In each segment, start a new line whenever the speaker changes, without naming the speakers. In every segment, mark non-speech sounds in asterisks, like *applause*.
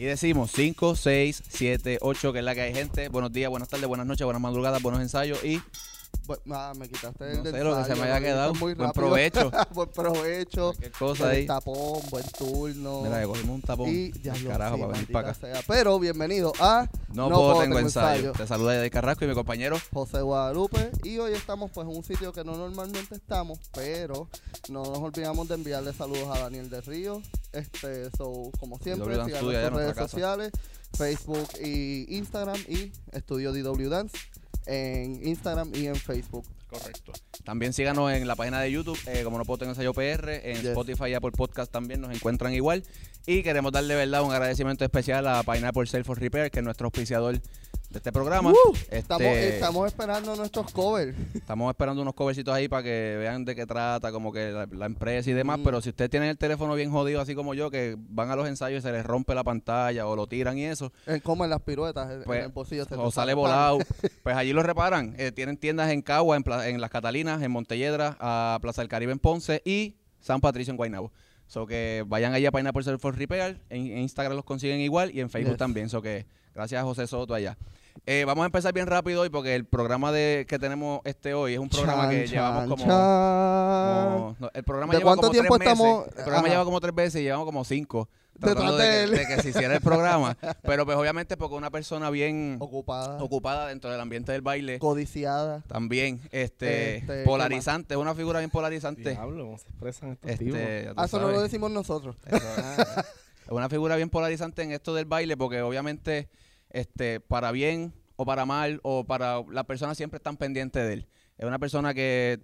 Y decimos 5, 6, 7, 8, que es la que hay gente. Buenos días, buenas tardes, buenas noches, buenas madrugadas, buenos ensayos y
Bu- ah, me quitaste el
no sé lo que se me haya quedado.
muy
Buen provecho. *laughs*
buen provecho.
Cualquier cosa
buen
ahí.
tapón, buen turno.
Mira, que cogimos un tapón.
y ya lo
carajo
sí,
para venir para acá.
sea. Pero bienvenido a
No, puedo, tengo ensayo. Te saluda Yaday Carrasco y mi compañero.
José Guadalupe y hoy estamos pues en un sitio que no normalmente estamos, pero no nos olvidamos de enviarle saludos a Daniel de Río. Este, so, como siempre, sigan
en
nuestras redes
casa.
sociales, Facebook y Instagram y Estudio DW Dance en Instagram y en Facebook.
Correcto. También síganos en la página de YouTube, eh, como no puedo tener ensayo PR, en
Yes.
Spotify y Apple Podcast también nos encuentran igual. Y queremos darle verdad un agradecimiento especial a Pineapple Self for Repair, que es nuestro auspiciador de este programa.
Uh,
Este,
Estamos, estamos esperando nuestros covers. *laughs*
Estamos esperando unos covercitos ahí para que vean de qué trata, como que la, la empresa y demás.
Mm.
Pero si ustedes tienen el teléfono bien jodido, así como yo, que van a los ensayos y se les rompe la pantalla o lo tiran y eso,
En como en las piruetas, en-
Pues,
en el bolsillo. se
o sale volado, *laughs* pues allí lo reparan. Eh, tienen tiendas en Cagua, en, Pla- en Las Catalinas, en Montelledra, a Plaza del Caribe en Ponce y San Patricio en Guaynabo. So que vayan allá a Pineapple Self for Repair. En, en Instagram los consiguen igual y en Facebook
Yes.
también. So que gracias a José Soto allá. Eh, vamos a empezar bien rápido hoy porque el programa de que tenemos este hoy es un programa
Chan,
que llevamos como,
chan.
como- no, el programa
¿De
lleva
cuánto
como
tiempo
tres meses.
estamos?
El programa
Ajá.
lleva como tres veces y llevamos como cinco
Detrás
tratando
de
de,
él.
que, de que se hiciera el programa. *laughs* Pero pues obviamente porque una persona bien
Ocupada,
ocupada dentro del ambiente del baile
codiciada.
también este,
Este,
polarizante, es una figura bien polarizante.
Diablo, ¿cómo se expresan estos?
Este,
Ah, eso no lo decimos nosotros.
Es una figura bien polarizante en esto del baile porque obviamente este para bien o para mal o para las personas siempre están pendientes de él. Es una persona que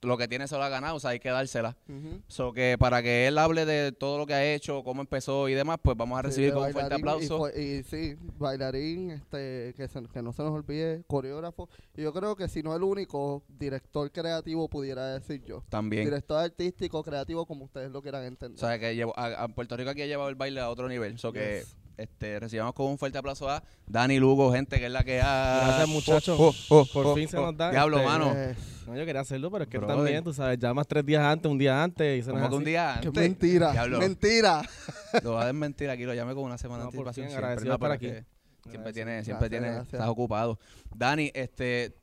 lo que tiene se lo ha ganado, o sea, hay que dársela.
Ujú.
So que para que él hable de todo lo que ha hecho, cómo empezó y demás, pues vamos a recibir con un fuerte aplauso.
Y, sí, bailarín, este, que, se- que no se nos olvide, coreógrafo. Y yo creo que si no el único director creativo pudiera decir yo.
También.
Director artístico, creativo, como ustedes lo quieran
O
entender.
sea, que llevó- a, a Puerto Rico aquí ha llevado el baile a otro nivel. So que. Este, recibamos con un fuerte aplauso a Dani Lugo, gente que es la que ha...
Gracias, muchachos.
Oh, oh,
Por
oh,
fin se
oh.
nos da,
Diablo,
este,
mano.
Eh,
No, yo quería hacerlo, pero es que
Brother.
también, tú sabes, llamas tres días antes, un día antes y eso no
Como
es
que un día
qué
antes.
mentira,
Diablo,
mentira. *laughs*
lo va a desmentir aquí, lo llamé con una semana
No,
de
por
anticipación.
fin,
siempre,
agradecido
no, pero
aquí.
Siempre tiene, siempre
Gracias,
tiene,
gracias.
estás ocupado. Dani, este,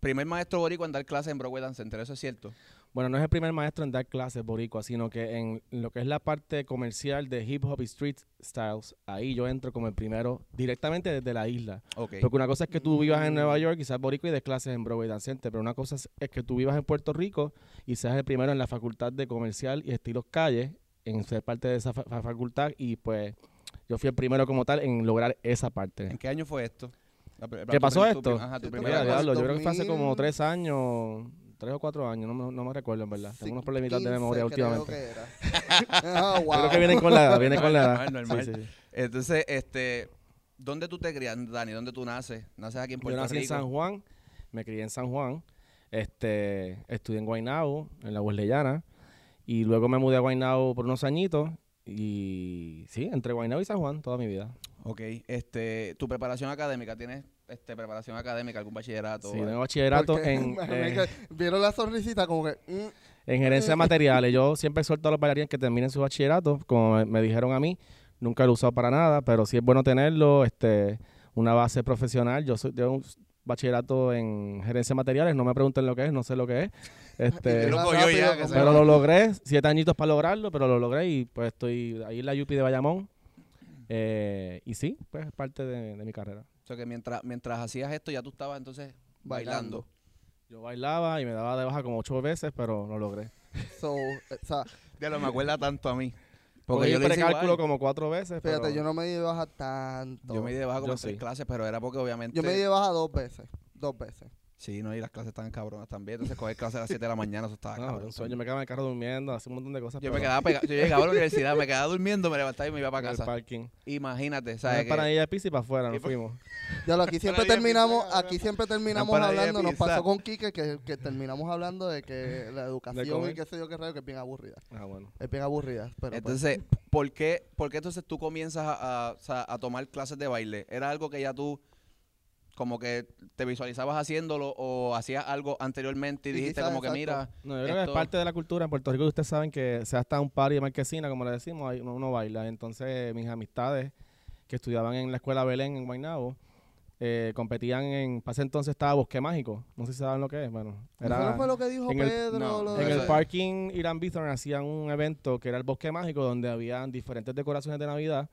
primer maestro boricua en dar clases en Broadway Dance Center, ¿eso es cierto?
Bueno, no es el primer maestro en dar clases boricua, sino que en lo que es la parte comercial de hip hop y street styles, ahí yo entro como el primero directamente desde la isla. Porque una cosa es que tú vivas en
Mm.
Nueva York y seas boricua y des clases en Broadway Dance Center, pero una cosa es, es que tú vivas en Puerto Rico y seas el primero en la facultad de comercial y estilos calles, en ser parte de esa fa- fa- facultad y pues yo fui el primero como tal en lograr esa parte.
¿En qué año fue esto?
¿Qué pasó esto?
Ajá, tu
Sí,
primera
yo creo que fue hace como
2000.
tres años, tres o cuatro años, no me, no me recuerdo en verdad. Tengo unos problemitas de
15
memoria
creo
últimamente.
que era. *laughs* Ah,
Yo
wow.
creo que vienen con la edad, vienen con la edad.
Normal, normal.
Sí, sí, sí.
Entonces, este, ¿dónde tú te crías, Dani? ¿Dónde tú naces? ¿Naces aquí en
Yo
Puerto
nací en
Rico?
San Juan, me crié en San Juan, este, estudié en Guaynabo, en la Wesleyana, y luego me mudé a Guaynabo por unos añitos, y sí, entre Guaynabo y San Juan toda mi vida.
Ok, este, tu preparación académica, ¿tienes este, preparación académica, algún bachillerato?
Sí,
o-
tengo bachillerato
Porque
en, *laughs* eh,
Vieron la sonrisita como que... mm,
en gerencia de materiales. Yo siempre exhorto a los bailarines que terminen su bachillerato, como me, me dijeron a mí, nunca lo he usado para nada, pero sí es bueno tenerlo, este, una base profesional. Yo soy de un bachillerato en gerencia de materiales, no me pregunten lo que es, no sé lo que es. *laughs* Este,
Lo ya, que
Pero lo logré, siete añitos para lograrlo, pero lo logré y pues estoy ahí en la UPI de Bayamón. Eh, y sí, pues es parte de, de mi carrera.
O sea, que mientras, mientras hacías esto, ya tú estabas entonces bailando.
Bailando.
Yo bailaba y me daba de baja como ocho veces, pero lo logré.
So, o sea,
Ya lo me acuerda tanto a mí. Porque
Cogí
yo
precálculo como cuatro veces,
fíjate,
pero
yo no me di de baja tanto.
Yo me di de baja como
Yo
tres
sí.
clases, pero era porque obviamente...
Yo me di de baja dos veces. Dos veces.
Sí, no, y las clases estaban cabronas también. Entonces, coger clases a las 7 de la mañana, eso estaba
no,
cabrón.
un sueño, me quedaba en el carro durmiendo, hacía un montón de cosas.
Yo me quedaba pegado. Yo llegaba a la universidad, me quedaba durmiendo, me levantaba y me iba para
en el
casa.
parking.
Imagínate,
¿Sabes? Para ella de pizza y para afuera, nos
pa-
fuimos. *laughs*
Ya lo, aquí siempre terminamos, aquí siempre terminamos hablando, nos pasó con Quique que, que terminamos hablando de que la educación y qué sé yo qué raro, que es bien aburrida.
Ah, bueno.
Es bien aburrida. Pero pues,
Entonces, ¿por qué, ¿por qué entonces tú comienzas a, a- a tomar clases de baile? ¿Era algo que ya tú como que te visualizabas haciéndolo o hacías algo anteriormente y dijiste
quizás,
como que
exacto.
mira,
No, yo creo que es parte de la cultura. En Puerto Rico ustedes saben que sea hasta un party de marquesina, como le decimos, ahí uno, uno baila. Entonces mis amistades que estudiaban en la escuela Belén en Guaynabo, eh, competían en, para ese entonces estaba Bosque Mágico. No sé si saben lo que es. Bueno,
¿Eso no fue lo que dijo
en el-
Pedro?
no,
lo
En
de-
el parking Irán Bithorn hacían un evento que era el Bosque Mágico, donde habían diferentes decoraciones de Navidad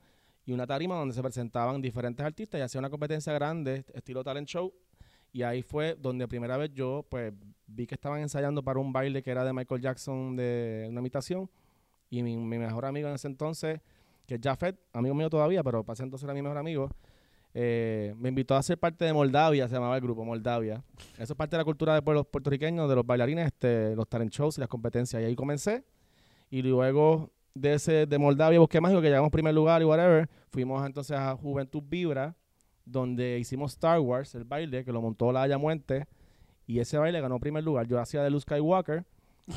y una tarima donde se presentaban diferentes artistas y hacía una competencia grande, estilo talent show. Y ahí fue donde primera vez yo pues vi que estaban ensayando para un baile que era de Michael Jackson de una imitación. Y mi, mi mejor amigo en ese entonces, que es Jafet, amigo mío todavía, pero para ese entonces era mi mejor amigo, eh, me invitó a ser parte de Moldavia, se llamaba el grupo Moldavia. Eso es parte de la cultura de los puertorriqueños, de los bailarines, este, los talent shows y las competencias. Y ahí comencé. Y luego de ese de Moldavia, Bosque Mágico, que llegamos primer lugar y whatever, fuimos entonces a Juventud Vibra, donde hicimos Star Wars, el baile, que lo montó la Haya Muente. Y ese baile ganó primer lugar. Yo hacía de Luke Skywalker.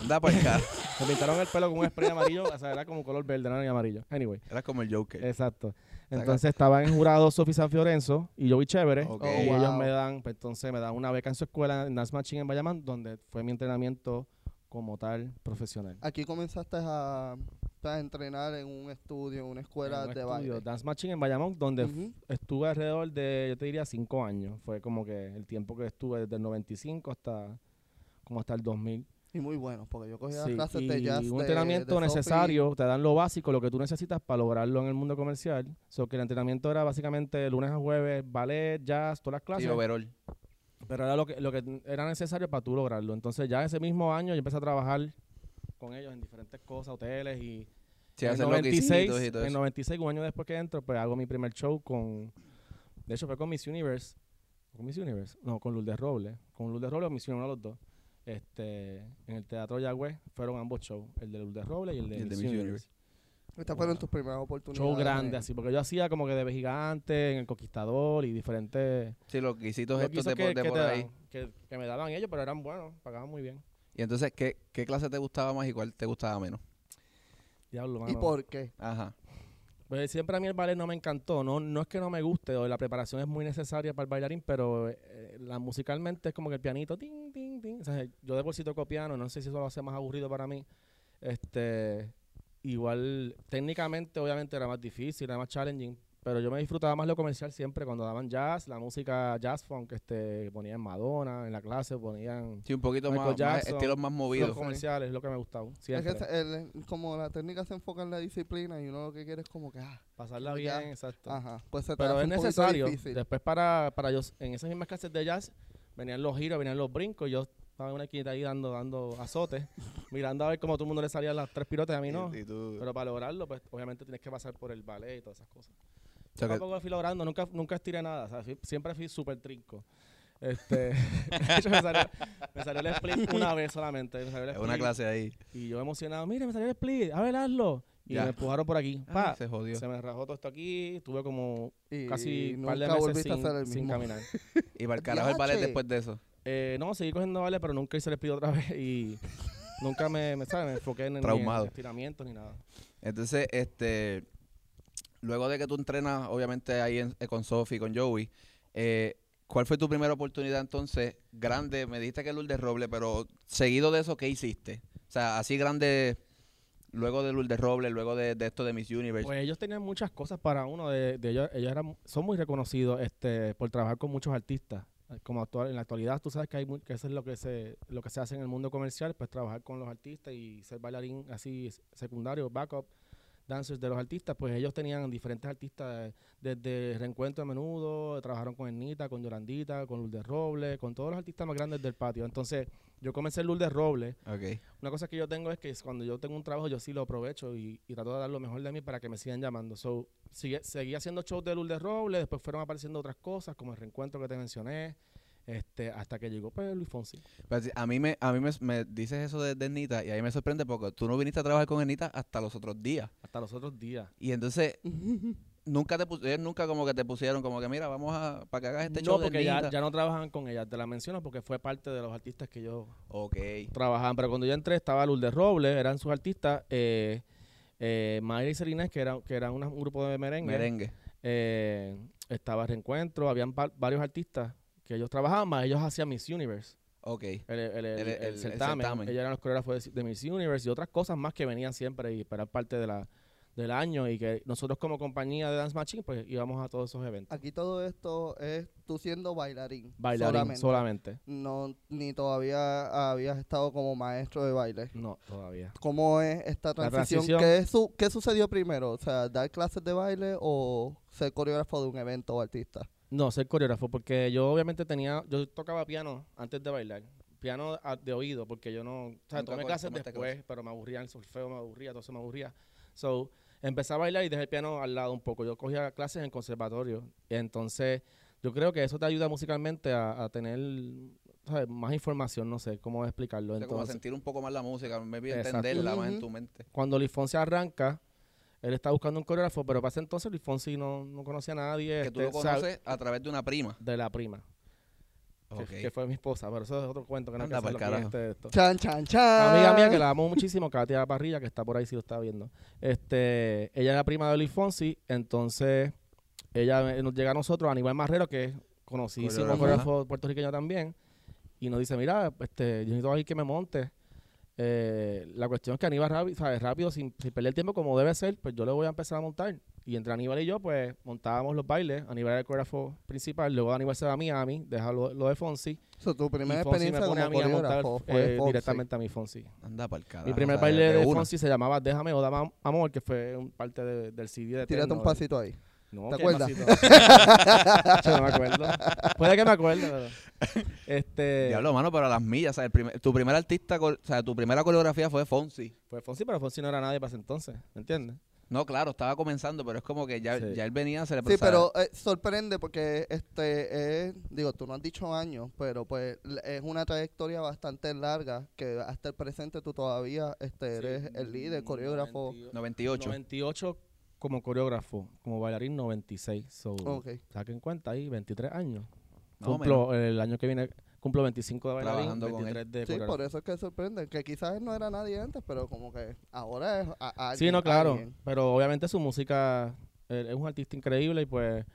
anda por acá. *laughs*
Me pintaron el pelo con un spray amarillo, o sea, era como color verde, no era ni amarillo. Anyway,
Era como el Joker.
exacto. Entonces estaba en jurado Sofi San Fiorenzo y Joey Chévere.
Ok.
Oh,
Y ellos
wow.
me dan, pues, entonces me dan una beca en su escuela en Dance Matching en Bayamán, donde fue mi entrenamiento como tal profesional.
Aquí comenzaste a, a entrenar en un estudio, en una escuela
En un
de
estudio,
baile.
Dance Matching en Bayamón, donde f-
Ujú.
estuve alrededor de, yo te diría, cinco años. Fue como que el tiempo que estuve desde el 95 hasta como hasta el 2000.
Y muy bueno, porque yo cogía
Sí,
clases
y
de jazz.
un
de-
entrenamiento
de
necesario, te dan lo básico, lo que tú necesitas para lograrlo en el mundo comercial. So que el entrenamiento era básicamente lunes a jueves, ballet, jazz, todas las clases.
Sí, overall.
pero era lo que, lo que era necesario para tú lograrlo. Entonces ya ese mismo año yo empecé a trabajar con ellos en diferentes cosas, hoteles y
Sí,
en
hacer
96,
loquicitos y todo
en
eso.
96, un año después que entro, pues hago mi primer show con, de hecho fue con Miss Universe, con Miss Universe, no, con Lourdes Robles, con Lourdes Robles o Miss Universe, uno de los dos, este, en el Teatro Yagüe fueron ambos shows, el de Lourdes Robles y el de,
Y el de
Miss Universe.
Universe.
Estas fueron tus primeras oportunidades.
Show grande, así, porque yo hacía como que de gigante, en el Conquistador y diferentes
Sí, los guisitos
los
estos de, por-
que,
de
que
por ahí.
dan, que, que me daban ellos, pero eran buenos, pagaban muy bien.
Y entonces, ¿qué, ¿qué clase te gustaba más y cuál te gustaba menos?
Diablo,
¿Y
mano.
por qué?
Ajá.
Pues siempre a mí el ballet no me encantó. No, no es que no me guste, o la preparación es muy necesaria para el bailarín, pero eh, la musicalmente es como que el pianito, ting, ting, ting. O sea, yo de por sí toco piano, no sé si eso lo hace más aburrido para mí. Este, igual, técnicamente, obviamente era más difícil, era más challenging, pero yo me disfrutaba más lo comercial siempre cuando daban jazz, la música jazz funk, este, ponían Madonna en la clase, ponían
Sí, un poquito
Michael
más, más
Jackson,
estilos más
los
movidos.
comerciales, es lo que me gustaba.
Es que el- como la técnica se enfoca en la disciplina y uno lo que quiere es como que, ah,
Pasarla bien,
ya.
exacto.
ajá, pues se te
Pero
hace
es necesario.
difícil.
Después para, para yo, en esas mismas clases de jazz, venían los giros, venían los brincos, y yo estaba en una esquinita ahí dando, dando azotes, *laughs* mirando a ver cómo todo el mundo le salían las tres pirotes, a mí no.
Y- y tú-
Pero para lograrlo, pues obviamente tienes que pasar por el ballet y todas esas cosas.
O sea
Yo
que-
tampoco fui logrando, nunca, nunca estiré nada, o sea, fui- siempre fui súper trinco. Este, *laughs* *laughs* me salió, me salió el split una vez solamente. me salió el
es una
split,
clase ahí.
Y yo emocionado, mira, me salió el split, a ver, hazlo. Y
Ya.
me empujaron por aquí.
Ah,
Pa,
se jodió.
se me rajó todo esto aquí, tuve como
y
casi un par de meses sin,
a
caminar. *laughs*
Y para el carajo el ballet después de eso.
Eh, no, seguí cogiendo vale, pero nunca hice el speed otra vez y nunca me, me, ¿sabes? me enfoqué en, ni en
Traumado.
estiramientos ni nada.
Entonces, este, luego de que tú entrenas, obviamente ahí en- eh, con Sophie, con Joey, eh, ¿cuál fue tu primera oportunidad entonces grande? Me dijiste que Lourdes Roble, pero seguido de eso, ¿qué hiciste? O sea, así grande, luego de Lourdes Roble, luego de, esto de Miss Universe.
Pues ellos tenían muchas cosas para uno, de, de ellos, ellos eran, son muy reconocidos este, por trabajar con muchos artistas. Como actual, en la actualidad, tú sabes que, hay eso es lo que, se, lo que se hace en el mundo comercial, pues trabajar con los artistas y ser bailarín así secundario, backup dancers de los artistas, pues ellos tenían diferentes artistas, eh, desde Reencuentro a Menudo, trabajaron con Ernita, con Yolandita, con Lourdes Robles, con todos los artistas más grandes del patio. Entonces, yo comencé en Lourdes Robles.
Ok.
Una cosa que yo tengo es que cuando yo tengo un trabajo, yo sí lo aprovecho y, y trato de dar lo mejor de mí para que me sigan llamando. So, sigue, seguí haciendo shows de Lourdes Robles, después fueron apareciendo otras cosas, como el reencuentro que te mencioné, este, hasta que llegó pues Luis Fonsi.
Pero a mí me, a mí me, me dices eso de, de Ernita y a mí me sorprende porque tú no viniste a trabajar con Ernita hasta los otros días.
Hasta los otros días.
Y entonces, *laughs* nunca te pus- ellos nunca como que te pusieron como que mira, vamos a, para que hagas este
no,
show de
porque ya, ya no trabajan con ella, te la menciono porque fue parte de los artistas que yo
Ok.
trabajaban. Pero cuando yo entré estaba Lourdes Robles, eran sus artistas, eh, eh, Mayra y Celinés, que eran que eran una- un grupo de merengue.
Merengue.
Eh, estaba Reencuentro, habían va- varios artistas que ellos trabajaban, más ellos hacían Miss Universe.
Ok.
El, el- el-
El-
el
el- el
certamen.
certamen.
Ellos eran los coreógrafos de, de Miss Universe y otras cosas más que venían siempre y eran parte de la, del año y que nosotros como compañía de Dance Machine pues íbamos a todos esos eventos.
Aquí todo esto es tú siendo bailarín.
Bailarín
solamente.
solamente.
No, ni todavía habías estado como maestro de baile.
No, todavía.
¿Cómo es esta transición?
transición-
¿Qué, su- ¿Qué sucedió primero? O sea, ¿dar clases de baile o ser coreógrafo de un evento o artista?
No, ser coreógrafo, porque yo obviamente tenía, yo tocaba piano antes de bailar. Piano a- de oído, porque yo no, o sea, tomé clases después, pero me aburría el solfeo, me aburría, todo eso me aburría. So, empecé a bailar y dejé el piano al lado un poco. Yo cogía clases en conservatorio. Entonces, yo creo que eso te ayuda musicalmente a, a tener ¿sabes? más información, no sé cómo explicarlo.
O sea, como a
Entonces,
sentir un poco más la música,
Exacto.
entenderla más en tu mente.
cuando Luis Fonsi arranca, él está buscando un coreógrafo, pero para ese entonces Luis Fonsi no, no conocía a nadie.
Que tú
este,
lo conoces a través de una prima.
de la prima. que-
Ok.
Que, fue mi esposa, pero eso es otro cuento que no hay que
Anda carajo.
este, esto.
Chan, chan, chan.
Amiga mía que la amo muchísimo, Katia Parrilla, que está por ahí si lo está viendo. Este, ella es la prima de Luis Fonsi, entonces ella eh, nos llega a nosotros, Aníbal Marrero, que es conocidísimo
Coreógrafo.
coreógrafo puertorriqueño también, y nos dice, mira, este, yo necesito alguien que me monte. Eh, la cuestión es que Aníbal rápido, ¿sabes? rápido sin, sin perder tiempo como debe ser, pues yo le voy a empezar a montar. Y entre Aníbal y yo, pues montábamos los bailes. Aníbal era el coreógrafo principal, luego Aníbal se va a Miami, deja lo, lo de Fonsi.
So, tu primera experiencia
a
como
mí a montar eh,
fue Fonsi.
directamente a mi Fonsi.
Anda para el carajo.
Mi primer baile de. Fonsi se llamaba Déjame o Dame Am- Amor, que fue un parte de- del CD de
Tírate
Eterno,
un
eh.
pasito ahí.
No,
¿Te
¿qué
acuerdas? *laughs* *laughs*
Yo no me acuerdo. Puede que me acuerde, pero... Este...
Diablo, mano, pero a las millas, o sea, el primer- tu primer artista, o sea, tu primera coreografía fue Fonsi.
Fue Fonsi, pero Fonsi no era nadie para ese entonces, ¿me entiendes?
No, claro, estaba comenzando, pero es como que ya,
Sí.
ya él venía, se le
Sí, pero eh, sorprende porque este es, digo, tú no has dicho años, pero pues es una trayectoria bastante larga que hasta el presente tú todavía este eres el líder, coreógrafo.
98.
98 como coreógrafo, como bailarín 96. So,
Ok.
Saquen cuenta ahí, 23 años.
Más o
Cumplo, el año que viene, cumplo 25 de bailarín,
Trabajando con
23 de
Sí,
coreógrafo.
por eso es que sorprende, que quizás no era nadie antes, pero como que ahora es a,
Sí,
alguien,
no, claro.
alguien.
Pero obviamente su música, él es un artista increíble y pues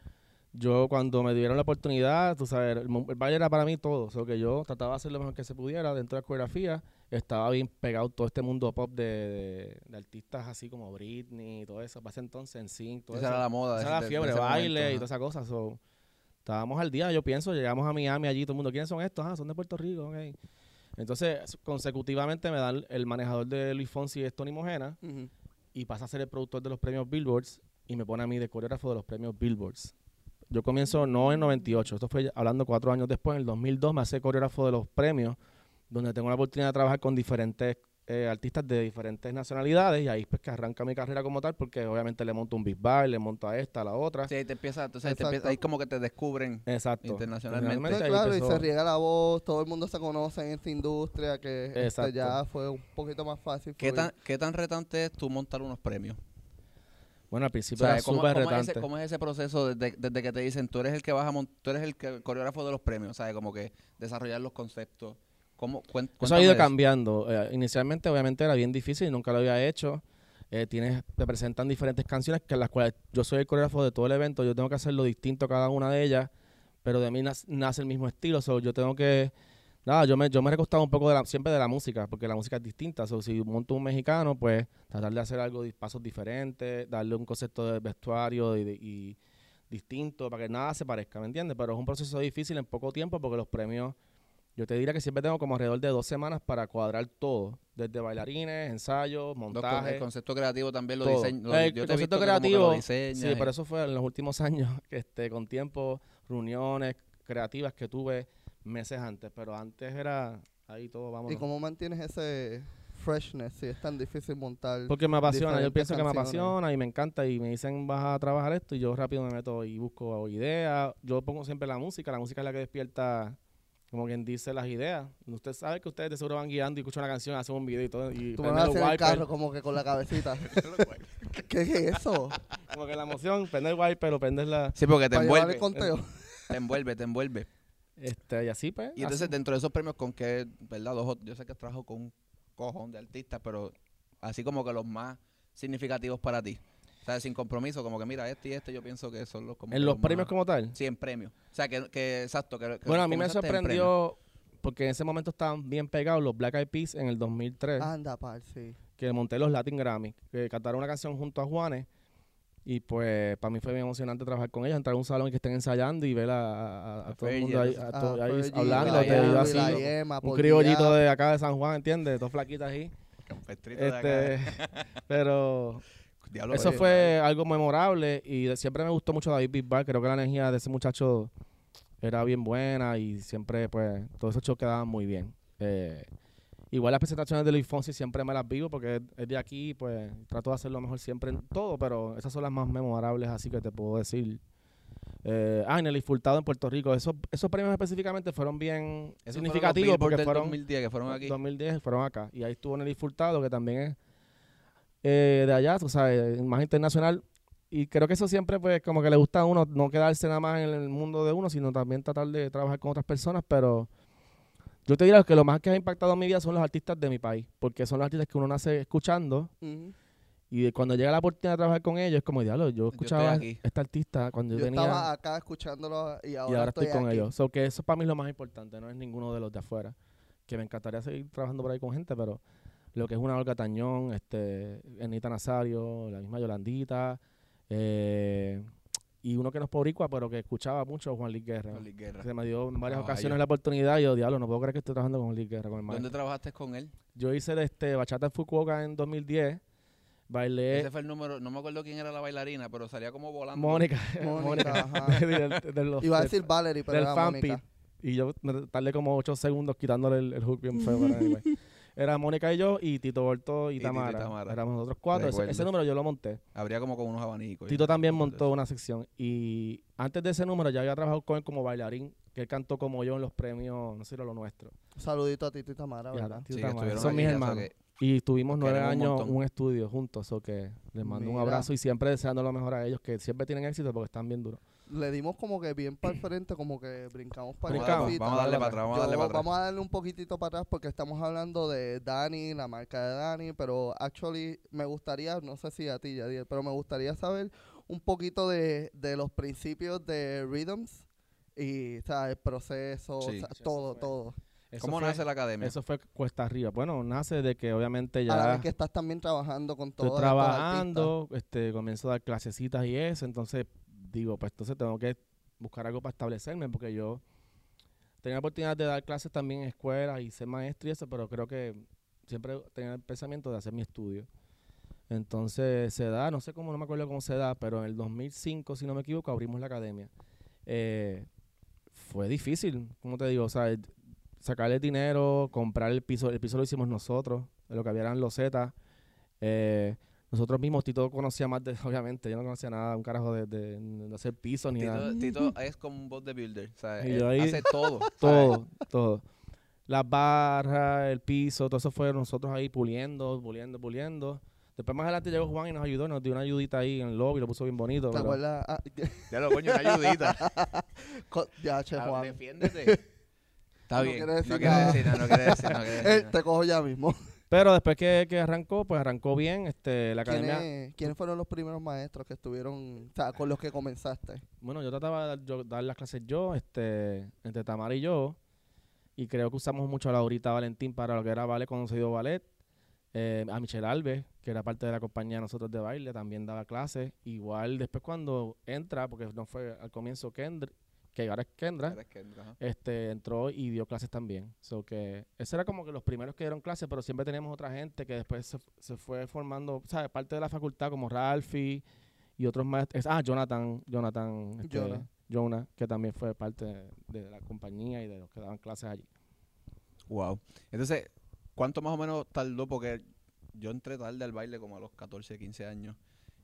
yo cuando me dieron la oportunidad, tú sabes, el, baile era para mí todo. O sea, que yo trataba de hacer lo mejor que se pudiera dentro de la coreografía. Estaba bien pegado todo este mundo pop de, de- de artistas así como Britney y todo eso. Para ese entonces, en Sync, todo
Esa
eso.
era la moda.
Esa era la fiebre, baile
momento,
y todas esas cosas. So, estábamos al día, yo pienso, llegamos a Miami allí, todo el mundo, ¿quiénes son estos? Ah, son de Puerto Rico, ok. Entonces, consecutivamente me dan el manejador de Luis Fonsi, es Tony Mojena, y pasa a ser el productor de los premios Billboards y me pone a mí de coreógrafo de los premios Billboards. Yo comienzo no en 98, esto fue hablando cuatro años después, en el 2002 me hace coreógrafo de los premios, donde tengo la oportunidad de trabajar con diferentes eh, artistas de diferentes nacionalidades y ahí pues que arranca mi carrera como tal, porque obviamente le monto un Big Bang, le monto a esta, a la otra.
Sí, ahí te empieza, entonces ahí te
Exacto.
empieza- ahí como que te descubren.
Exacto.
Internacionalmente.
Ahí
claro, y se riega la voz, todo el mundo se conoce en esta industria, que este, ya fue un poquito más fácil.
¿Qué tan, ¿Qué tan retante es tú montar unos premios?
Bueno, al
O
principio
sea,
era
¿cómo,
súper
cómo es ese, cómo es ese proceso desde, desde que te dicen tú eres el que vas a tú eres el, que- coreógrafo de los premios? ¿Sabes? Como que desarrollar los conceptos. ¿Cómo?
Eso ha ido
eso.
cambiando. Eh, inicialmente, obviamente, era bien difícil, nunca lo había hecho. Eh, tienes, te presentan diferentes canciones que las cuales yo soy el coreógrafo de todo el evento. Yo tengo que hacerlo distinto cada una de ellas, pero de mí nas- nace el mismo estilo. So, yo tengo que. Nada, yo me, yo me he recostado un poco de la, siempre de la música, porque la música es distinta. Si monto un mexicano, pues tratar de hacer algo, di- pasos diferentes, darle un concepto de vestuario y, de- y distinto para que nada se parezca, ¿me entiendes? Pero es un proceso difícil en poco tiempo porque los premios yo te diría que siempre tengo como alrededor de dos semanas para cuadrar todo, desde bailarines, ensayos,
Los con-
montaje.
el concepto creativo también lo diseño.
El-
yo
concepto
lo
creativo, Sí,
y-
pero eso fue en los últimos *laughs* años, este, con tiempo, reuniones creativas que tuve meses antes, pero antes era ahí todo, vamos.
¿Y cómo mantienes ese freshness si es tan difícil montar?
Porque me apasiona, yo pienso que me apasiona y me encanta y me dicen vas a trabajar esto y yo rápido me meto y busco ideas. Yo pongo siempre la música, la música es la que despierta, como quien dice, las ideas. Usted sabe que ustedes de seguro van guiando y escuchan una canción, hacen un video y todo y
Tú me vas a hacer el carro como que con la cabecita. *laughs* ¿Qué es eso?
Como que la emoción, prende el wiper o prender la...
Sí, porque te envuelve. Te envuelve, te envuelve.
Este, y así pues.
Y entonces dentro de esos premios con que, ¿verdad? Dos o- yo sé que has trabajado con un cojón de artistas, pero así como que los más significativos para ti. sea, sin compromiso, como que mira, este y este yo pienso que son los como
En los
más-
premios como tal.
Sí, en premios. O sea, que, que exacto. Que, que
Bueno, a mí me sorprendió porque en ese momento estaban bien pegados los Black Eyed Peas en el 2003,
Anda, par, sí.
que monté los Latin Grammy, que cantaron una canción junto a Juanes. Y pues para mí fue bien emocionante trabajar con ellos, entrar a un salón y que estén ensayando y ver a, a- a
A
todo el mundo ahí, a to- ahí
Fergie,
hablando,
la
te
la
así,
la
¿no?
Yema,
un
por
criollito de acá de San Juan, ¿entiendes? Dos flaquitas ahí.
Campestrito de acá.
Este, *laughs* pero *laughs*
Diablo,
eso
oye,
fue algo memorable y de- siempre me gustó mucho David Bisbal. Creo que la energía de ese muchacho era bien buena y siempre, pues, todos esos shows quedaban muy bien. Eh, igual las presentaciones de Luis Fonsi siempre me las vivo porque es de aquí, pues, trato de hacer lo mejor siempre en todo, pero esas son las más memorables, así que te puedo decir. Eh, ah, Nelly Furtado en Puerto Rico. Esos, esos premios específicamente fueron bien
Esos
significativos porque fueron
2010 que fueron aquí.
2010 fueron acá. Y ahí estuvo Nelly Furtado, que también es eh, de allá, o sea, eh, más internacional. Y creo que eso siempre, pues, como que le gusta a uno no quedarse nada más en el mundo de uno, sino también tratar de trabajar con otras personas. Pero yo te diría que lo más que ha impactado en mi vida son los artistas de mi país, porque son los artistas que uno nace escuchando. Y de cuando llega la oportunidad de trabajar con ellos, es como, diablo, yo escuchaba a
aquí.
este artista cuando yo,
Yo
tenía.
estaba acá escuchándolo y ahora,
y ahora estoy, con
aquí.
ellos. So que eso para mí es lo más importante, no es ninguno de los de afuera. Que me encantaría seguir trabajando por ahí con gente, pero lo que es una Olga Tañón, este, Anita Nazario, la misma Yolandita, eh, y uno que no es boricua, pero que escuchaba mucho, Juan Luis Guerra.
Con Luis Guerra.
Se me dio en varias
Caballo.
ocasiones la oportunidad y yo, diablo, no puedo creer que estoy trabajando con Juan Luis Guerra, con el
¿Dónde trabajaste con él?
Yo hice de este bachata en Fukuoka en 2010, bailé
Ese fue el número, no me acuerdo quién era la bailarina, pero salía como volando.
Mónica,
Mónica, *laughs* *laughs*
de- de los-
Iba a
de-
decir Valerie, pero
del
era Mónica.
Y yo me tardé como 8 segundos quitándole el, el hook bien feo. pero anyway. *laughs* Era Mónica y yo, y Tito Borto y,
Y Tito y
Tamara. Éramos nosotros cuatro. Ese, número yo lo monté.
Habría como con unos abanicos.
Tito también montó una sección. Y antes de ese número ya había trabajado con él como bailarín, que él cantó como yo en los premios, no sé lo nuestro.
Saludito a Tito y Tamara, ¿verdad?
Tito
Sí,
Tamara.
estuvieron
Son mis hermanos.
que-
Y tuvimos nueve
un
años
montón.
un estudio juntos, o que les mando un abrazo y siempre deseando lo mejor a ellos, que siempre tienen éxito porque están bien duros.
Le dimos como que bien para el *clears throat* frente, como que brincamos para
Brincamos.
vamos a darle para atrás, vamos a darle para atrás.
vamos a darle un poquitito para atrás porque estamos hablando de Dani, la marca de Dani, pero actually me gustaría, no sé si a ti, Yadiel, pero me gustaría saber un poquito de, de los principios de Rhythms y o sea, el proceso,
Sí.
o sea,
Eso
todo, todo.
Eso
¿Cómo
fue-
nace la academia?
Eso fue cuesta arriba. Bueno, nace de que obviamente ya...
A la vez que estás también trabajando con todos
Estoy trabajando, este, comienzo a dar clasecitas y eso, entonces digo, pues entonces tengo que buscar algo para establecerme, porque yo tenía oportunidad de dar clases también en escuelas y ser maestro y eso, pero creo que siempre tenía el pensamiento de hacer mi estudio. Entonces se da, no sé cómo, no me acuerdo cómo se da, pero en el 2005, si no me equivoco, abrimos la academia. Eh, fue difícil, como te digo, o sea, sacarle dinero, comprar el piso, el piso lo hicimos nosotros, lo que había eran losetas. Eh, nosotros mismos, Tito conocía más de, *laughs* obviamente, yo no conocía nada, un carajo de, de- de hacer pisos ni nada.
Tito, es como un bot de builder. O sea,
Y
él
ahí-
hace todo. *laughs* ¿sabes?
Todo, todo. Las barras, el piso, todo eso fue nosotros ahí puliendo, puliendo, puliendo. Después más adelante llegó Juan y nos ayudó, nos dio una ayudita ahí en el lobby, lo puso bien bonito.
¿Te acuerdas? Ah, *laughs*
Ya lo coño, una ayudita.
ya, che,
Ah,
Juan.
Defiéndete. Está
No
bien.
quiere decir
no quiere decir nada, no quiere decir, no quiere decir
Eh,
nada.
te cojo ya mismo.
Pero después que, que arrancó, pues arrancó bien. Este, la academia,
¿Quiénes, quiénes fueron los primeros maestros que estuvieron, o sea, con los que comenzaste?
bueno, yo trataba de dar, yo- dar las clases yo, este, entre Tamara y yo. Y creo que usamos mucho a Laurita Valentín para lo que era ballet conocido ballet. Eh, a Michelle Alves, que era parte de la compañía de nosotros de baile, también daba clases. Igual después cuando entra, porque no fue al comienzo Kendra, que ahora es Kendra,
Eres Kendra, ajá.
este entró y dio clases también. So que ese era como que los primeros que dieron clases, pero siempre teníamos otra gente que después se, se fue formando, ¿sabes? Parte de la facultad como Ralphie y otros es- ah, Jonathan, Jonathan, este,
Jonah.
Jonah, que también fue parte de, de la compañía y de los que daban clases allí.
Wow. Entonces, ¿cuánto más o menos tardó? Porque yo entré tarde al baile como a los 14, 15 años.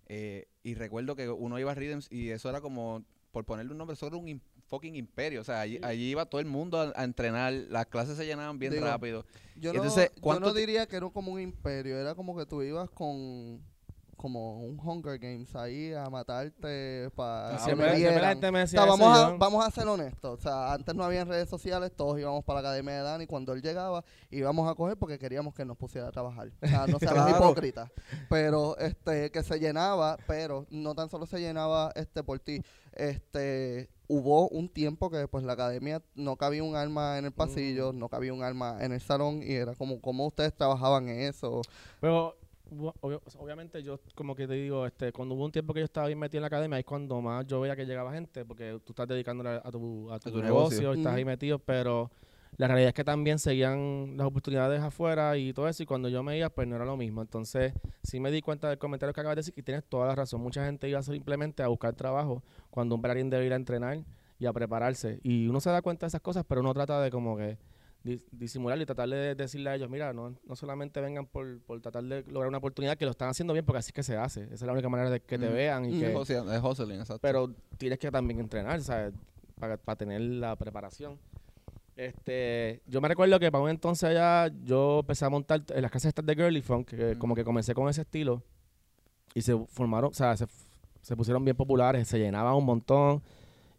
Eh, y recuerdo que uno iba a Rhythms y eso era como, por ponerle un nombre, eso era un fucking imperio. O sea, allí, allí iba todo el mundo a, a entrenar, las clases se llenaban bien
Digo,
rápido.
Yo,
Entonces,
no, yo
¿cuánto
no diría que era como un imperio, era como que tú ibas con, como un Hunger Games ahí a matarte para
Siempre, siempre la gente me
O
decía
sea,
eso,
vamos, a, vamos a ser honestos. O sea, antes no había redes sociales, todos íbamos para la academia de Dani. Cuando él llegaba, íbamos a coger porque queríamos que nos pusiera a trabajar. O sea, no seamos *laughs*
Claro.
hipócritas. Pero este, que se llenaba, pero no tan solo se llenaba este por ti. Este, hubo un tiempo que pues la academia no cabía un arma en el pasillo, no cabía un arma en el salón y era como cómo ustedes trabajaban en eso.
Pero obvio- obviamente yo como que te digo, este, cuando hubo un tiempo que yo estaba bien metido en la academia, es cuando más yo veía que llegaba gente, porque tú estás dedicándole a tu, a tu,
tu
negocio,
negocio.
estás ahí metido, pero la realidad es que también seguían las oportunidades afuera y todo eso, y cuando yo me iba, pues no era lo mismo. Entonces, sí me di cuenta del comentario que acabas de decir, y tienes toda la razón. Mucha gente iba simplemente a buscar trabajo cuando un bailarín debe ir a entrenar y a prepararse. Y uno se da cuenta de esas cosas, pero uno trata de como que disimular y tratar de decirle a ellos, mira, no, no solamente vengan por, por tratar de lograr una oportunidad, que lo están haciendo bien, porque así es que se hace. Esa es la única manera de que te
Mm.
vean y
Mm.
que...
Es hustling, exacto.
Pero tienes que también entrenar, ¿sabes? Para, para tener la preparación. Este, yo me recuerdo que para un entonces allá yo empecé a montar en las casas estas de Girly Funk, que
Ujú.
como que comencé con ese estilo y se formaron, o sea, se, se pusieron bien populares, se llenaban un montón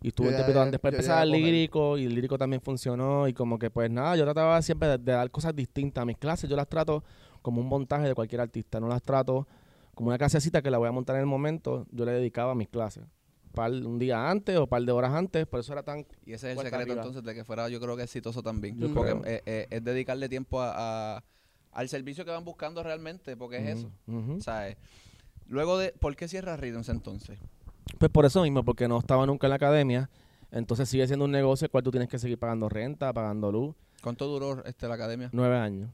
y estuve
ya-
interpretando. Después
yo
empezaba el
a
lírico y el lírico también funcionó y como que pues nada, yo trataba siempre de, de dar cosas distintas. Mis clases yo las trato como un montaje de cualquier artista, no las trato como una clasecita que la voy a montar en el momento, yo le dedicaba a mis clases. Par, un día antes o un par de horas antes, por eso era tan
Y ese es el secreto
arriba.
entonces de que fuera yo creo que exitoso también.
Yo
porque
creo.
eh, eh, es dedicarle tiempo a, a- al servicio que van buscando realmente, porque es eso. ¿Sabes? Luego de, ¿por qué cierras Rhythms entonces?
Pues por eso mismo, porque no estaba nunca en la academia, entonces sigue siendo un negocio el cual tú tienes que seguir pagando renta, pagando luz,
¿Cuánto duró este la academia?
nueve años.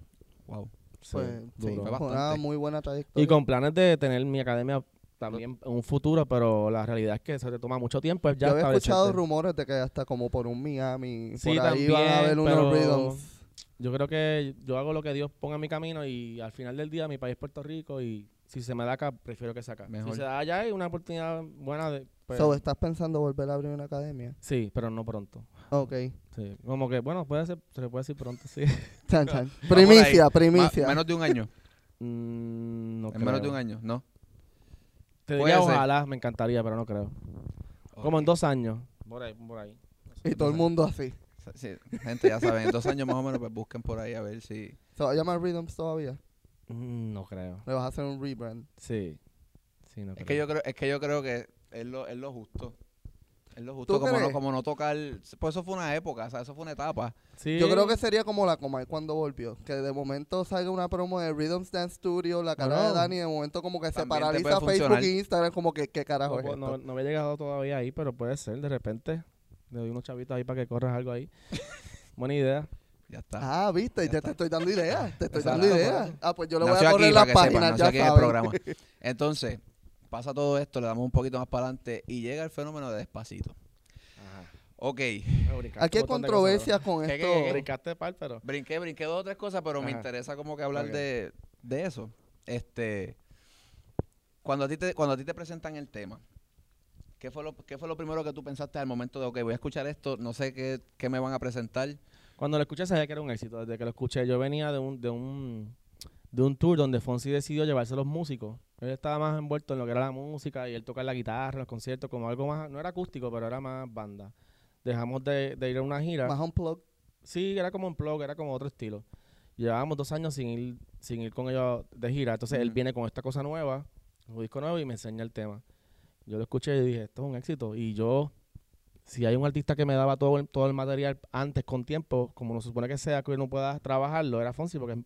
Wow.
Sí,
Pues, sí,
fue
fue una
bastante.
muy buena trayectoria.
Y con planes de tener mi academia también en un futuro, pero la realidad es que se te toma mucho tiempo. Ya
Yo había escuchado rumores de que hasta como por un Miami,
Sí,
por ahí van a haber
también,
unos rhythms.
Yo creo que yo hago lo que Dios ponga en mi camino y al final del día mi país es Puerto Rico y si se me da acá, prefiero que sea acá.
Mejor.
Si se da allá hay una oportunidad buena de... pues,
So, ¿estás pensando volver a abrir una academia?
sí, pero no pronto.
Ok.
Sí, como que, bueno, puede ser, se le puede decir pronto, sí. *laughs*
Chan, chan.
ahí.
Primicia,
Ma-
primicia.
menos de un año. *laughs*
Mm, no
en menos de un año, ¿no?
Te diría
ser.
ojalá, me encantaría, pero no creo. Como en dos años. Por ahí, por ahí.
y todo el mundo así.
Sí, gente, ya saben, en dos años más o menos, pues busquen por ahí a ver si...
¿Se va a llamar Rhythms todavía?
Mm, no creo.
Le vas a hacer un rebrand.
Sí. Sí, no
Es
creo.
que yo creo, es que yo creo que es lo, es lo justo. Es lo justo,
¿Tú
como no, como no tocar... Pues eso fue una época, o sea, eso fue una etapa.
Sí.
Yo creo que sería como la Comay cuando volvió. Que de momento salga una promo de Rhythms Dance Studio, la cara de Dani, de momento como que se paraliza Facebook e Instagram, como que qué carajo
no,
es esto?
no, no me he llegado todavía ahí, pero puede ser, de repente. Le doy unos chavitos ahí para que corras algo ahí. *laughs* Buena idea.
Ya está.
Ah, viste,
Ya
te estoy dando ideas, te estoy dando ideas. Ah, pues yo le voy
Nació
a
para
las páginas, ya
aquí en el programa. *laughs* Entonces, pasa todo esto, le damos un poquito más para adelante y llega el fenómeno de despacito.
Ajá.
Ok,
Aquí hay controversia con
¿Qué,
esto.
qué, qué?
Brincaste par, pero.
brinqué, brinqué dos o tres cosas, pero me interesa como que hablar de, de eso. Este, cuando a ti te, cuando a ti te presentan el tema, ¿qué fue lo, qué fue lo primero que tú pensaste al momento de, ok, voy a escuchar esto, no sé qué, qué me van a presentar?
Cuando lo escuché sabía que era un éxito. Desde que lo escuché, yo venía de un, de un, de un tour donde Fonsi decidió llevarse a los músicos. Él estaba más envuelto en lo que era la música y él tocar la guitarra, los conciertos, como algo más, no era acústico, pero era más banda. Dejamos de, de ir a una gira.
Más unplugged.
Sí, era como un blog, era como otro estilo. Llevábamos dos años sin ir, sin ir con ellos de gira. Entonces él viene con esta cosa nueva, un disco nuevo y me enseña el tema. Yo lo escuché y dije, esto es un éxito. Y yo, si hay un artista que me daba todo el, todo el material antes con tiempo, como no se supone que sea, que no pueda trabajarlo, era Fonsi, porque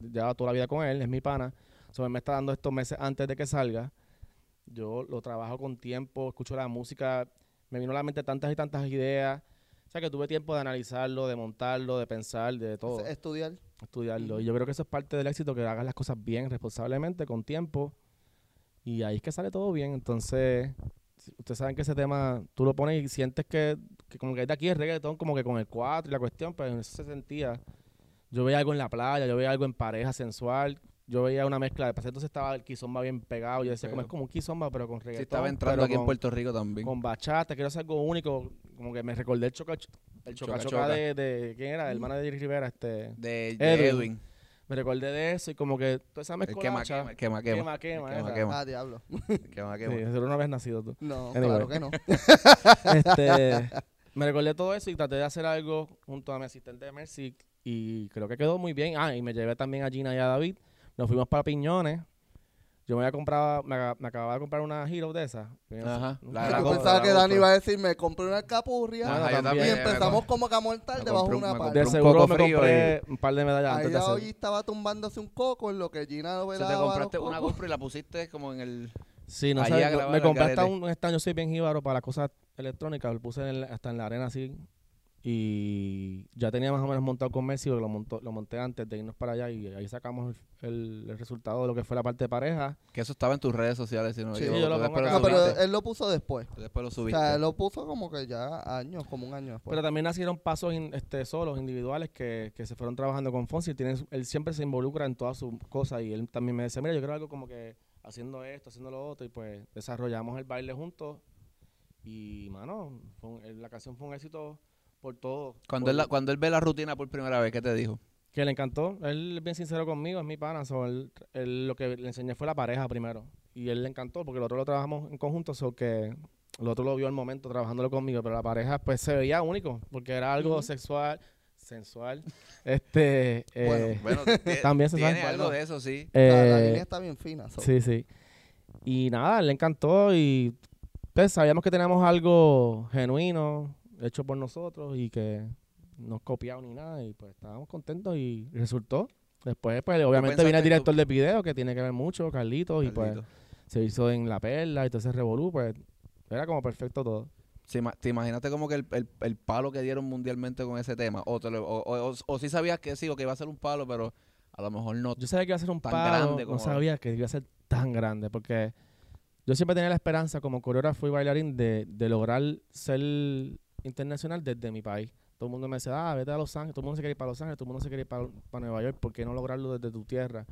llevaba toda la vida con él, es mi pana. So, él me está dando estos meses antes de que salga. Yo lo trabajo con tiempo, escucho la música, me vino a la mente tantas y tantas ideas. O sea que tuve tiempo de analizarlo, de montarlo, de pensar, de todo,
Estudiar.
estudiarlo. Y yo creo que eso es parte del éxito, que hagas las cosas bien, responsablemente, con tiempo. Y ahí es que sale todo bien. Entonces, ustedes saben que ese tema, tú lo pones y sientes que, que como que de aquí es reggaetón, como que con el 4 y la cuestión, pero en eso se sentía. Yo veía algo en la playa, yo veía algo en pareja sensual, yo veía una mezcla, de entonces estaba el kizomba bien pegado, yo decía como es como un kizomba pero con reggaetón.
Estaba entrando aquí en
con-
Puerto Rico también.
con bachata, quiero hacer algo único, como que me recordé el choca el choca,
Choca
choca
Choca.
de, de- ¿quién era? El hermano de Jerry Rivera, este
de, de
Edwin.
Edwin.
Me recordé de eso y como que toda esa mezcolacha.
quema, el quema, quema.
Quema, quema,
El quema, quema.
Ah, diablo.
El quema,
Sí,
quema.
seguro una vez nacido tú.
No,
Anyway.
claro que no. *laughs*
este, *laughs* me recordé todo eso y traté de hacer algo junto a mi asistente de Mercy y creo que quedó muy bien. Ah, y me llevé también a Gina y a David. Nos fuimos para Piñones. Yo me había comprado, me, me acababa de comprar una Hero de esas.
Ajá. La-
sé
la
Yo pensaba
la
que Dani iba a decir, me compré una capurria
Ajá, yo
también.
y
Y
empezamos como que a mortal
me
debajo de una pared.
De seguro me compré un par de medallas
Ahí
antes de
hoy estaba tumbándose un coco en lo que Gina lo
O sea, te compraste una. GoPro y la pusiste como en el...
Sí, no sé, me compré hasta un este año soy bien jíbaro para las cosas electrónicas, lo puse en la- hasta en la arena así y ya tenía más o menos montado con Messi, porque lo, montó, lo monté antes de irnos para allá y ahí sacamos el, el- el resultado de lo que fue la parte de pareja.
Que eso estaba en tus redes sociales, si no me
Sí,
yo lo pongo acá.
No, pero
subiste.
él lo puso después.
Después lo
O
subiste.
sea, él lo puso como que ya años, como un año después.
Pero también nacieron pasos in- este, solos, individuales, que, que se fueron trabajando con Fonsi. Tiene él siempre se involucra en todas sus cosas y él también me decía, mira, yo quiero algo como que haciendo esto, haciendo lo otro y pues desarrollamos el baile juntos y, mano, fue un- la canción fue un éxito por todo.
Cuando
por-
él, la- cuando él ve la rutina por primera vez, ¿qué te dijo?
Que le encantó. Él es bien sincero conmigo, es mi pana. so, él, él lo que le enseñé fue la pareja primero. Y él le encantó porque el otro lo trabajamos en conjunto, so que el otro lo vio al momento trabajándolo conmigo, pero la pareja pues se veía único porque era algo sexual, sensual. *laughs* Este, eh,
Bueno, *laughs*
También se
tiene algo de eso, sí.
Sea, la
eh,
línea está bien fina. so.
Sí, sí. Y nada, le encantó y pues sabíamos que teníamos algo genuino, hecho por nosotros y que no copiado ni nada y pues estábamos contentos y resultó. Después pues obviamente viene el director de video que tiene que ver mucho, Carlitos, y pues
Carlito.
se hizo en La Perla y todo ese revolú, pues era como perfecto todo.
Sí, ¿Te imaginaste como que el, el- el palo que dieron mundialmente con ese tema? O, te lo- o, o, o- o sí sabías que sí, o que iba a ser un palo, pero a lo mejor no.
Yo sabía que iba a ser un
Tan
palo,
grande
no
como-
sabía que iba a ser tan grande, porque yo siempre tenía la esperanza como coreógrafo y bailarín de, de lograr ser internacional desde mi país. Todo el mundo me decía, ah, vete a Los Ángeles, todo el mundo se quiere ir para Los Ángeles, todo el mundo se quiere ir para, para Nueva York, ¿por qué no lograrlo desde tu tierra?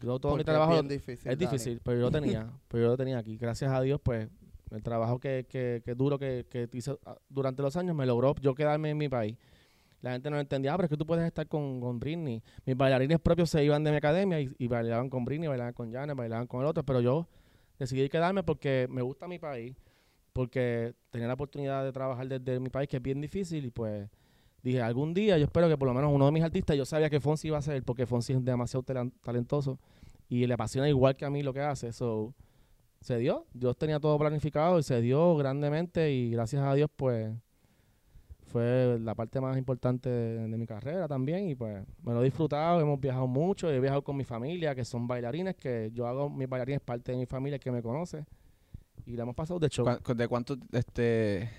Yo todo mi trabajo
es bien difícil.
es difícil, pero yo lo tenía, *laughs* pero yo lo tenía aquí. Gracias a Dios, pues, el trabajo que, que, que duro que, que hice ah, durante los años me logró yo quedarme en mi país. La gente no entendía, ah, pero es que tú puedes estar con, con Britney. Mis bailarines propios se iban de mi academia y, y bailaban con Britney, bailaban con Janet, bailaban con el otro, pero yo decidí quedarme porque me gusta mi país, porque tenía la oportunidad de trabajar desde mi país, que es bien difícil, y pues dije, algún día yo espero que por lo menos uno de mis artistas, yo sabía que Fonsi iba a ser, porque Fonsi es demasiado talentoso y le apasiona igual que a mí lo que hace, so, se dio, Dios tenía todo planificado y se dio grandemente y gracias a Dios pues fue la parte más importante de mi carrera también y pues me lo he disfrutado, hemos viajado mucho, he viajado con mi familia que son bailarines, que yo hago mis bailarines parte de mi familia que me conoce y la hemos pasado de show.
¿Cuán- cu- ¿De cuánto, este...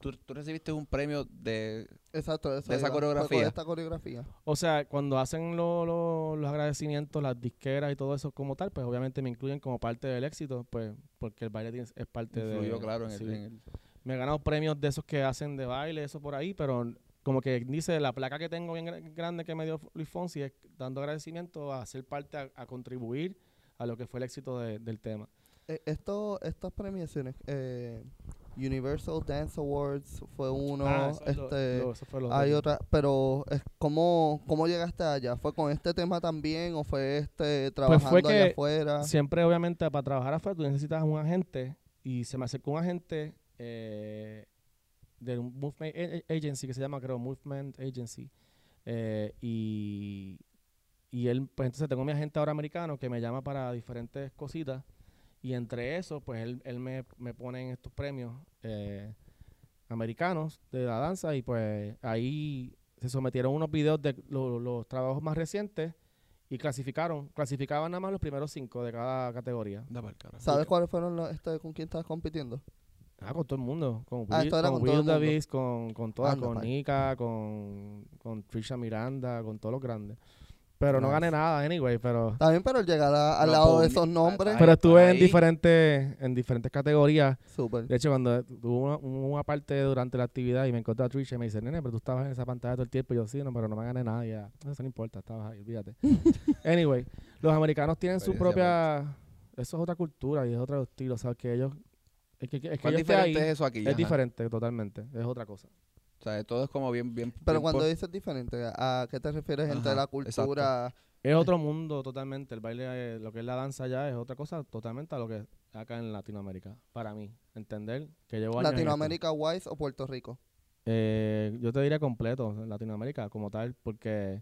Tú, tú recibiste un premio de...
Exacto, eso
de esa coreografía.
esta coreografía.
O sea, cuando hacen lo- lo- los agradecimientos, las disqueras y todo eso como tal, pues obviamente me incluyen como parte del éxito, pues porque el baile es parte de...
Influyó, claro, en el,
sí.
en el-
Me he ganado premios de esos que hacen de baile, eso por ahí, pero como que dice, la placa que tengo bien gra- grande que me dio Luis Fonsi es dando agradecimiento a ser parte, a, a contribuir a lo que fue el éxito de- del tema.
Eh, esto, estas premiaciones, eh, Universal Dance Awards fue uno,
Ah,
este,
lo- lo
hay otra, pero es, ¿cómo, ¿cómo llegaste allá? ¿Fue con este tema también o fue este trabajando
Pues fue
allá
que
afuera?
Siempre, obviamente, para trabajar afuera tú necesitas un agente y se me acercó un agente eh, de un movement a- a- agency que se llama, creo, Movement Agency. eh, y, y él, pues entonces tengo mi agente ahora americano que me llama para diferentes cositas. Y entre eso, pues él, él me, me pone en estos premios eh, americanos de la danza y pues ahí se sometieron unos videos de lo- los trabajos más recientes y clasificaron, clasificaban nada más los primeros cinco de cada categoría.
¿Sabes cuáles fueron los, este, con quién estabas compitiendo?
Ah, con todo el mundo. Con
Ah,
Will, con Will. Davis, con, con todas,
Anda,
con. Nika, con, con Trisha Miranda, con todos los grandes. Pero no gané nada, anyway, pero...
También, pero al llegar a- al
No,
lado de esos nombres,
Pero estuve en
ahí.
diferentes, en diferentes categorías.
súper.
De hecho, cuando tuve una, una parte durante la actividad y me encontré a Trisha y me dice, nene, pero tú estabas en esa pantalla todo el tiempo. Y yo, sí, no, pero no me gané nada. Y ya, eso no importa, estabas ahí, olvídate. *laughs* anyway, los americanos tienen su propia... Eso es otra cultura y es otro estilo, o sea, que ellos... Es que, es que
¿Cuán
esté
diferente
ahí,
es eso aquí?
es
Ajá.
diferente totalmente, es otra cosa.
Sea, todo es como bien, bien.
Pero
bien
cuando
por-
dices diferente, ¿a qué te refieres entre la cultura?
Es otro mundo totalmente. El baile, eh, lo que es la danza allá es otra cosa totalmente a lo que es acá en Latinoamérica. Para mí, entender que llevo años.
Latinoamérica wise o Puerto Rico?
Eh, yo te diría completo, en Latinoamérica como tal, porque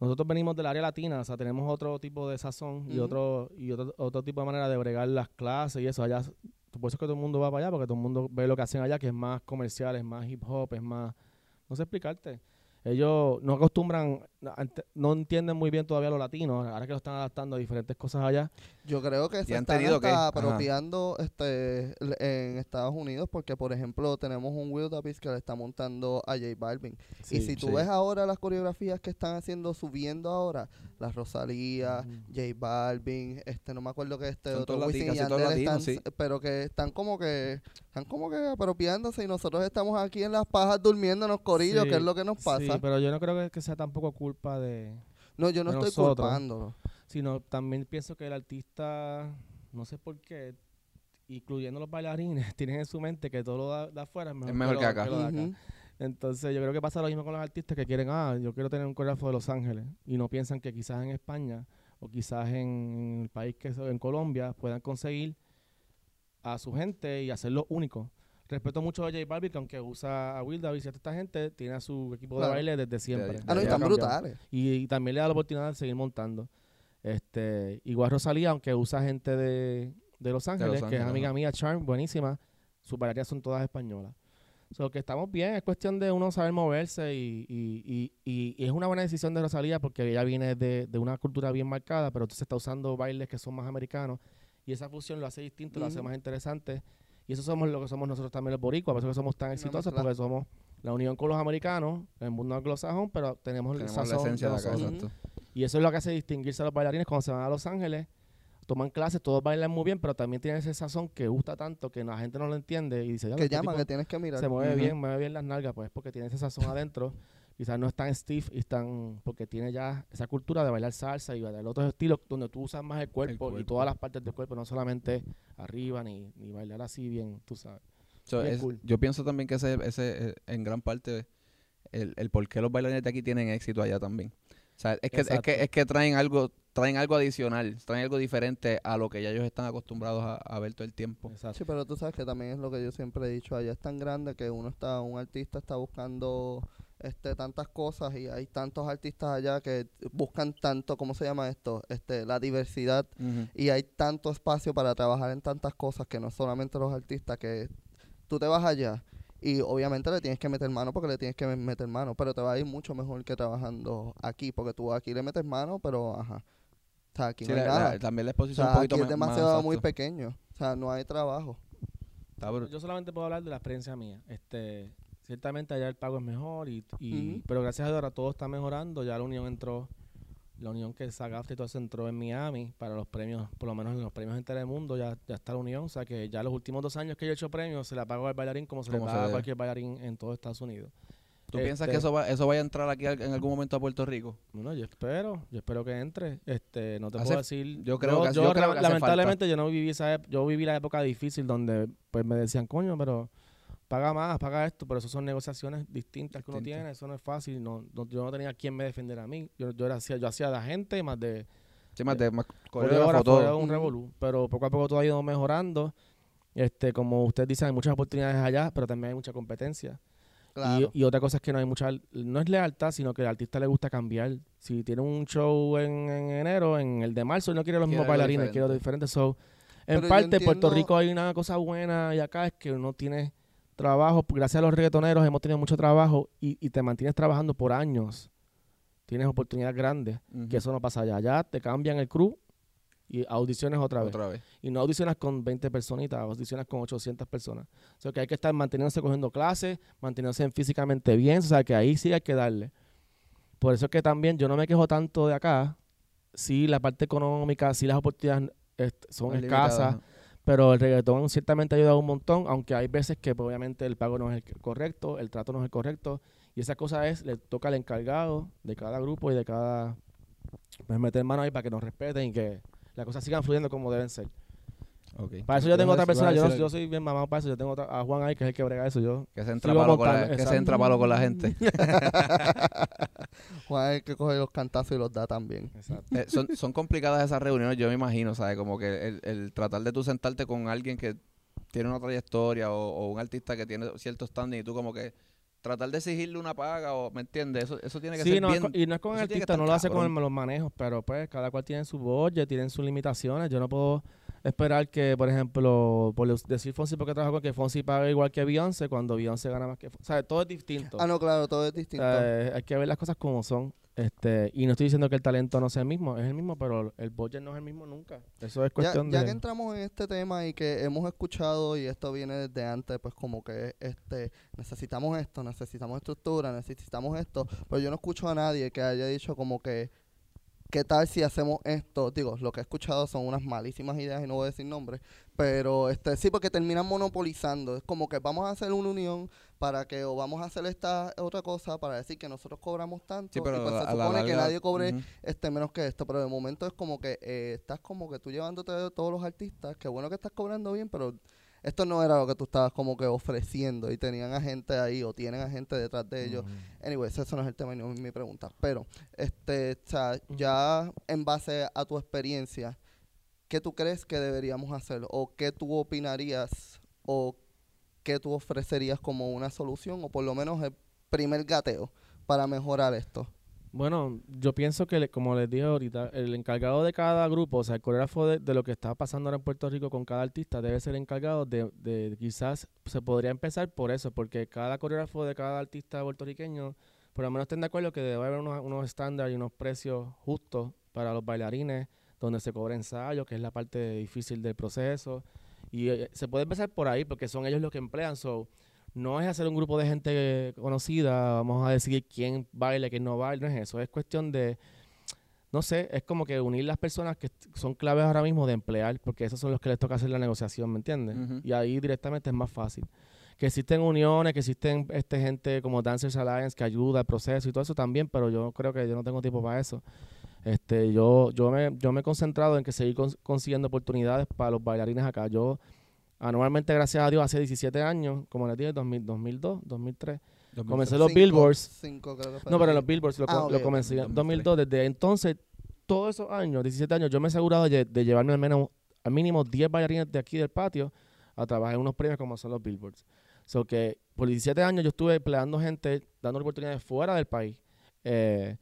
nosotros venimos del área latina, o sea, tenemos otro tipo de sazón y otro y otro, otro tipo de manera de bregar las clases y eso. Allá, por eso es que todo el mundo va para allá, porque todo el mundo ve lo que hacen allá, que es más comercial, es más hip hop, es más... No sé explicarte. Ellos no acostumbran, no entienden muy bien todavía los latinos, ahora que lo están adaptando a diferentes cosas allá.
Yo creo que se
han
están
tenido
hasta
que- ajá.
apropiando este, en Estados Unidos porque, por ejemplo, tenemos un Wildabeest que le está montando a J Balvin. y si tú
sí.
ves ahora las coreografías que están haciendo, subiendo ahora, la Rosalía,
Ujú.
J Balvin, este no me acuerdo que este
Son
otro Wisin están,
sí.
pero que están como que están como que apropiándose y nosotros estamos aquí en las pajas durmiéndonos corillos,
Sí,
que es lo que nos pasa.
Sí, pero yo no creo que, que sea tampoco culpa de...
no, yo no
de
estoy
nosotros.
culpándolo.
Sino también pienso que el artista, no sé por qué, incluyendo los bailarines, *laughs* tienen en su mente que todo lo de, de afuera es mejor,
Es mejor que
lo-
acá.
lo de acá.
Ujú.
Entonces yo creo que pasa lo mismo con los artistas que quieren, ah, yo quiero tener un coreógrafo de Los Ángeles y no piensan que quizás en España o quizás en el país que es en Colombia puedan conseguir a su gente y hacerlo único. Respeto mucho a J Balvin, que aunque usa a Will Davis y a esta gente, tiene a su equipo
Claro.
de baile desde siempre.
Ah, no, y están brutales.
Y, y también le da la oportunidad de seguir montando. Este, igual Rosalía, aunque usa gente de, de Los Ángeles, que es amiga mía, Charm, buenísima, sus bailarinas son todas españolas. So que estamos bien, es cuestión de uno saber moverse y, y, y, y- es una buena decisión de Rosalía porque ella viene de, de una cultura bien marcada, pero entonces está usando bailes que son más americanos y esa fusión lo hace distinto, lo hace más interesante. Y eso somos lo que somos nosotros también los boricuas, por eso que somos tan exitosos, porque somos la unión con los americanos, el mundo anglosajón, pero tenemos, el
Tenemos la
sazón
esencia
de
acá, exacto.
Y eso es lo que hace distinguirse a los bailarines cuando se van a Los Ángeles, toman clases, todos bailan muy bien, pero también tienen ese sazón que gusta tanto que la gente no lo entiende y dice, "Ya,
Que
este
llama,
tipo
que tienes que mirar.
se mueve bien, mueve bien las nalgas, pues porque tiene ese sazón adentro. *laughs* Quizás no es tan stiff y tan, porque tiene ya esa cultura de bailar salsa y bailar otros estilos donde tú usas más el cuerpo, y
cuerpo.
todas las partes del cuerpo, no solamente arriba ni, ni bailar así bien, tú sabes.
So,
Bien
es-
cool.
Yo pienso también que ese, ese eh, en gran parte el, el por qué los bailarines de aquí tienen éxito allá también. O sea, es que, es
Exacto.
que, es que traen algo, traen algo adicional, traen algo diferente a lo que ya ellos están acostumbrados a, a ver todo el tiempo.
Exacto.
Sí, pero tú sabes que también es lo que yo siempre he dicho, allá es tan grande que uno está, un artista está buscando este tantas cosas y hay tantos artistas allá que buscan tanto, ¿cómo se llama esto? Este, la diversidad y hay tanto espacio para trabajar en tantas cosas que no solamente los artistas que tú te vas allá y obviamente le tienes que meter mano porque le tienes que meter mano, pero te va a ir mucho mejor que trabajando aquí, porque tú aquí le metes mano, pero ajá. O sea, aquí
Sí,
no hay
la-
nada.
la- también la
o
exposición
sea,
un poquito
aquí es
más
demasiado muy pequeño. O sea, no hay trabajo.
Yo solamente puedo hablar de la experiencia mía. Este, ciertamente allá el pago es mejor, y, y- pero gracias a Dios ahora todo está mejorando. Ya la unión entró, la unión que Sagafta y todo eso entró en Miami para los premios, por lo menos en los premios en Telemundo ya, ya está la unión. O sea que ya los últimos dos años que yo he hecho premios se le pago al bailarín como se le
se
paga a cualquier bailarín en todo Estados Unidos.
¿Tú piensas
Este-
que eso, va, eso vaya a entrar aquí en algún momento a Puerto Rico?
Bueno, yo espero, yo espero que entre. Este, no te
Hace-
puedo decir.
yo creo que hace- yo
yo
creo
la-
que hace
lamentablemente yo no viví esa yo viví la época difícil donde pues me decían, "Coño, pero paga más, paga esto", pero eso son negociaciones distintas que uno tiene, eso no es fácil, no, no- yo no tenía quien me defendiera a mí. Yo, yo era hacía yo hacía de agente más de
Sí, más de más
coreógrafo,
todo.
un revolú, pero poco a poco todo ha ido mejorando. Este, como usted dice, hay muchas oportunidades allá, pero también hay mucha competencia.
Claro.
Y, y otra cosa es que no hay mucha, no es lealtad, sino que al artista le gusta cambiar. Si tiene un show en, en enero, en el de marzo, él no quiere los
Quiere
mismos bailarines, quiere algo diferente. So, en
Pero
parte, en Puerto Rico hay una cosa buena y acá es que uno tiene trabajo. Gracias a los reggaetoneros hemos tenido mucho trabajo y, y te mantienes trabajando por años. Tienes oportunidades grandes, que eso no pasa allá. Allá te cambian el crew y audiciones otra vez.
Otra vez.
Y no audicionas con 20 personitas, audicionas con 800 personas. O sea que hay que estar manteniéndose cogiendo clases, manteniéndose físicamente bien, o sea que ahí sí hay que darle. Por eso es que también yo no me quejo tanto de acá. Sí, la parte económica, sí las oportunidades son escasas,
limitadas.
Pero el reggaetón ciertamente ha ayudado un montón, aunque hay veces que pues, obviamente el pago no es el correcto, el trato no es el correcto, y esa cosa es, le toca al encargado de cada grupo y de cada... Pues meter mano ahí para que nos respeten y que las cosas sigan fluyendo como deben ser. Para eso yo tengo otra persona, yo, no- yo soy bien mamado para eso, yo tengo otra- a Juan ahí que es el que brega eso, yo
Que se entra palo con la, que se
exacto.
entra palo con la gente. *laughs*
Juan es el que coge los cantazos y los da también.
Eh, son, son complicadas esas reuniones, yo me imagino, ¿sabes? Como que el, el tratar de tú sentarte con alguien que tiene una trayectoria o, o un artista que tiene cierto standing y tú como que tratar de exigirle una paga o, ¿me entiendes? Eso, eso tiene que
Sí,
ser
no,
bien...
con- y no es con el artista, no lo hace con
cabrón.
el- los manejos, pero pues cada cual tiene su budget, tienen sus limitaciones. Yo no puedo esperar que, por ejemplo, por decir Fonsi porque trabajo con que Fonsi pague igual que Beyoncé cuando Beyoncé gana más que Fonsi. O sea, todo es distinto.
Ah, no, claro, todo es distinto.
Eh, hay que ver las cosas como son. Este, y no estoy diciendo que el talento no sea el mismo, es el mismo, pero el budget no es el mismo nunca. Eso es
ya,
cuestión
ya
de...
que entramos en este tema y que hemos escuchado y esto viene desde antes, pues como que este necesitamos esto, necesitamos estructura, necesitamos esto, pero yo no escucho a nadie que haya dicho como que ¿qué tal si hacemos esto? Digo, lo que he escuchado son unas malísimas ideas y no voy a decir nombres, pero este sí porque terminan monopolizando, es como que vamos a hacer una unión para que o vamos a hacer esta otra cosa para decir que nosotros cobramos tanto
Sí, pero
y pues
a
se
la
supone que nadie cobre este menos que esto, pero de momento es como que eh, estás como que tú llevándote de todos los artistas, que bueno que estás cobrando bien, pero esto no era lo que tú estabas como que ofreciendo y tenían a gente ahí o tienen a gente detrás de ellos. Anyways, eso no es el tema y no es mi pregunta, pero este, o sea, ya en base a tu experiencia, ¿qué tú crees que deberíamos hacer o qué tú opinarías o qué tú ofrecerías como una solución o por lo menos el primer gateo para mejorar esto?
Bueno, yo pienso que, como les dije ahorita, el encargado de cada grupo, o sea, el coreógrafo de, de lo que está pasando ahora en Puerto Rico con cada artista, debe ser encargado de, de quizás se podría empezar por eso, porque cada coreógrafo de cada artista puertorriqueño, por lo menos estén de acuerdo que debe haber unos, unos estándares y unos precios justos para los bailarines, donde se cobra ensayo, que es la parte difícil del proceso. Y eh, se puede empezar por ahí, porque son ellos los que emplean. So, no es hacer un grupo de gente conocida, vamos a decidir quién baila, quién no baila, no es eso, es cuestión de, no sé, es como que unir las personas que son claves ahora mismo de emplear, porque esos son los que les toca hacer la negociación, ¿me entiendes? Y ahí directamente es más fácil. Que existen uniones, que existen este gente como Dancers Alliance que ayuda al proceso y todo eso también, pero yo creo que yo no tengo tiempo para eso. Este, yo, yo me, yo me he concentrado en que seguir cons- consiguiendo oportunidades para los bailarines acá. Yo anualmente, gracias a Dios, hace 17 años, como les dije, 2000, 2002, 2003, comencé los
Cinco-
billboards.
cinco creo que.
No, pero los billboards lo,
Ah,
co- lo comencé en
2003.
2002. Desde entonces, todos esos años, 17 años, yo me he asegurado de, de llevarme al menos, al mínimo 10 bailarines de aquí del patio a trabajar en unos premios como son los billboards. So que por 17 años yo estuve empleando gente, dando oportunidades fuera del país. Eh,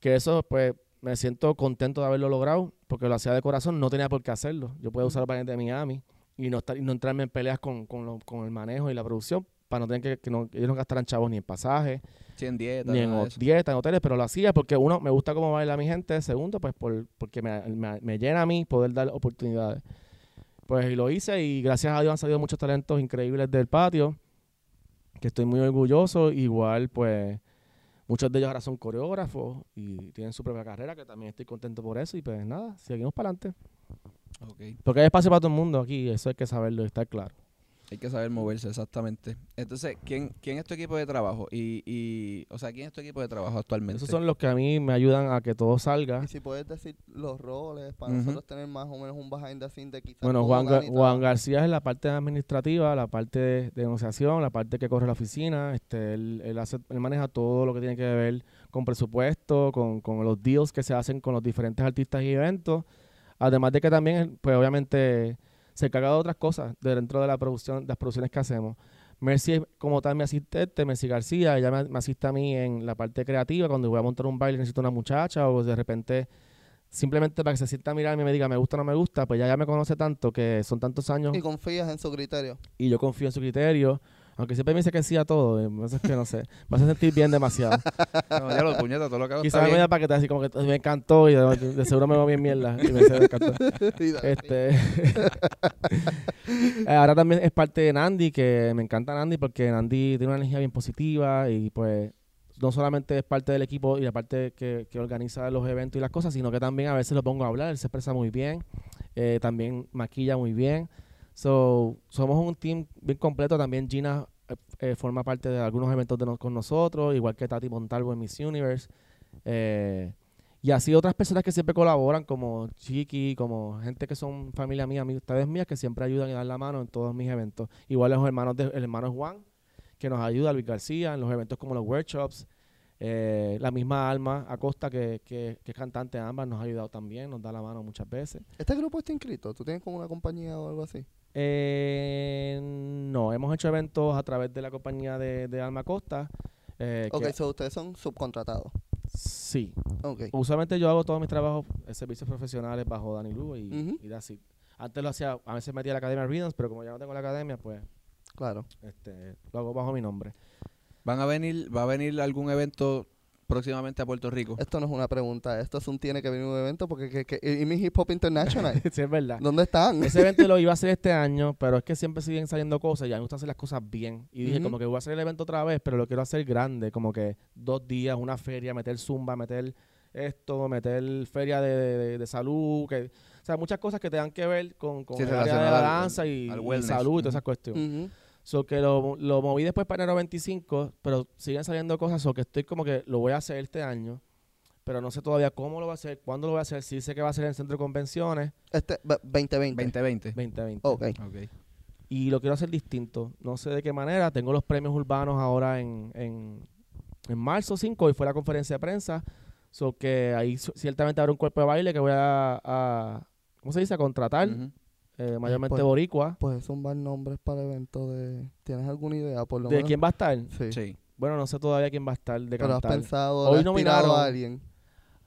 que eso, pues, me siento contento de haberlo logrado, porque lo hacía de corazón, no tenía por qué hacerlo. Yo puedo usar los bailarines de Miami y no, estar, y no entrarme en peleas con, con, lo- con el manejo y la producción para no tener que, que no, ellos no gastaran chavos ni en pasaje,
Sí,
ni en
nada de
ho-
eso.
dieta, en hoteles, pero lo hacía porque uno, me gusta cómo baila mi gente, segundo, pues por, porque me, me- me llena a mí poder dar oportunidades. Pues y lo hice y gracias a Dios han salido muchos talentos increíbles del patio, que estoy muy orgulloso, igual pues muchos de ellos ahora son coreógrafos y tienen su propia carrera, que también estoy contento por eso y pues nada, seguimos para adelante. Porque hay espacio para todo el mundo aquí, eso hay que saberlo y estar claro.
Hay que saber moverse, exactamente. Entonces, ¿quién, quién es tu equipo de trabajo? Y, y, o sea, ¿quién es tu equipo de trabajo actualmente?
Esos son los que a mí me ayudan a que todo salga.
Y si puedes decir los roles para nosotros tener más o menos un behind the scenes de quizás
Bueno, Juan, Ga- Juan. García es la parte administrativa, la parte de, de negociación, la parte que corre la oficina. Este, él, él hace, él maneja todo lo que tiene que ver con presupuesto, con, con los deals que se hacen con los diferentes artistas y eventos. Además de que también, pues obviamente, se encarga de otras cosas de dentro de la producción, las producciones que hacemos. Mercy es como tal mi asistente, Mercy García, ella me, me asiste a mí en la parte creativa, cuando voy a montar un baile necesito una muchacha o de repente simplemente para que se sienta a mirarme y me diga me gusta o no me gusta, pues ya, ya me conoce tanto que son tantos años
Y confías en su criterio.
y yo confío en su criterio, aunque siempre me dice que sí a todo, eh, eso es que no sé, me hace sentir bien demasiado. *laughs*
No, ya lo puñetas, todo lo que hago
Quizás me da para que te así como que me encantó y de, de seguro me va bien mierda y me dice, me encantó. *laughs* Este, *laughs* eh, ahora también es parte de Nandi, que me encanta Nandi porque Nandi tiene una energía bien positiva y pues no solamente es parte del equipo y la parte que, que organiza los eventos y las cosas, sino que también a veces lo pongo a hablar, él se expresa muy bien, eh, también maquilla muy bien. So, somos un team bien completo, también Gina eh, forma parte de algunos eventos de con nosotros, igual que Tati Montalvo en Miss Universe. Eh, Y así otras personas que siempre colaboran, como Chiqui, como gente que son familia mía, amistades mías, que siempre ayudan y dan la mano en todos mis eventos. Igual los hermanos de, el hermano Juan, que nos ayuda, Luis García, en los eventos como los workshops. Eh, la misma Alma Acosta, que, que, que es cantante ambas, nos ha ayudado también, nos da la mano muchas veces.
¿Este grupo está inscrito? ¿Tú tienes como una compañía o algo así?
Eh, no, hemos hecho eventos a través de la compañía de, de Alma Acosta. eh,
Ok,
que-
so ustedes son subcontratados.
sí.
Ok.
Usualmente yo hago todos mis trabajos, eh, servicios profesionales bajo Dani Lugo y, it. Antes lo hacía, a veces metía a la Academia Rhythms, pero como ya no tengo la academia, pues
Claro.
este, lo hago bajo mi nombre.
¿Van a venir, va a venir algún evento próximamente a Puerto Rico?
Esto no es una pregunta. Esto es un tiene que venir un evento porque que, que- y mi Hip Hop International. *laughs*
sí, es verdad.
¿Dónde están?
Ese evento lo *laughs* iba a hacer este año, pero es que siempre siguen saliendo cosas y a mí me gusta hacer las cosas bien. Y dije, como que voy a hacer el evento otra vez, pero lo quiero hacer grande, como que dos días, una feria, meter zumba, meter esto, meter feria de, de- de salud, que, o sea, muchas cosas que tengan que ver con, con
Sí,
el área de la
al-
danza y,
al
y salud y todas esas cuestiones.
Ujú.
So que lo, lo moví después para enero 25, pero siguen saliendo cosas, so que estoy como que lo voy a hacer este año, pero no sé todavía cómo lo voy a hacer, cuándo lo voy a hacer, sí sé que va a ser en el centro de convenciones
Este, ve- 2020.
2020.
2020.
Ok.
Ok.
Y lo quiero hacer distinto, no sé de qué manera, tengo los premios urbanos ahora en, en, en marzo 5 y fue la conferencia de prensa, so que ahí ciertamente habrá un cuerpo de baile que voy a, a ¿cómo se dice? A contratar. Eh, mayormente
Pues-
boricua.
Pues zumbar nombres para eventos de... ¿Tienes alguna idea? Por lo
¿De
menos?
quién va a estar?
Sí.
Sí.
Bueno, no sé todavía quién va a estar de
Pero has pensado,
Hoy
le has
nominaron-
tirado a alguien.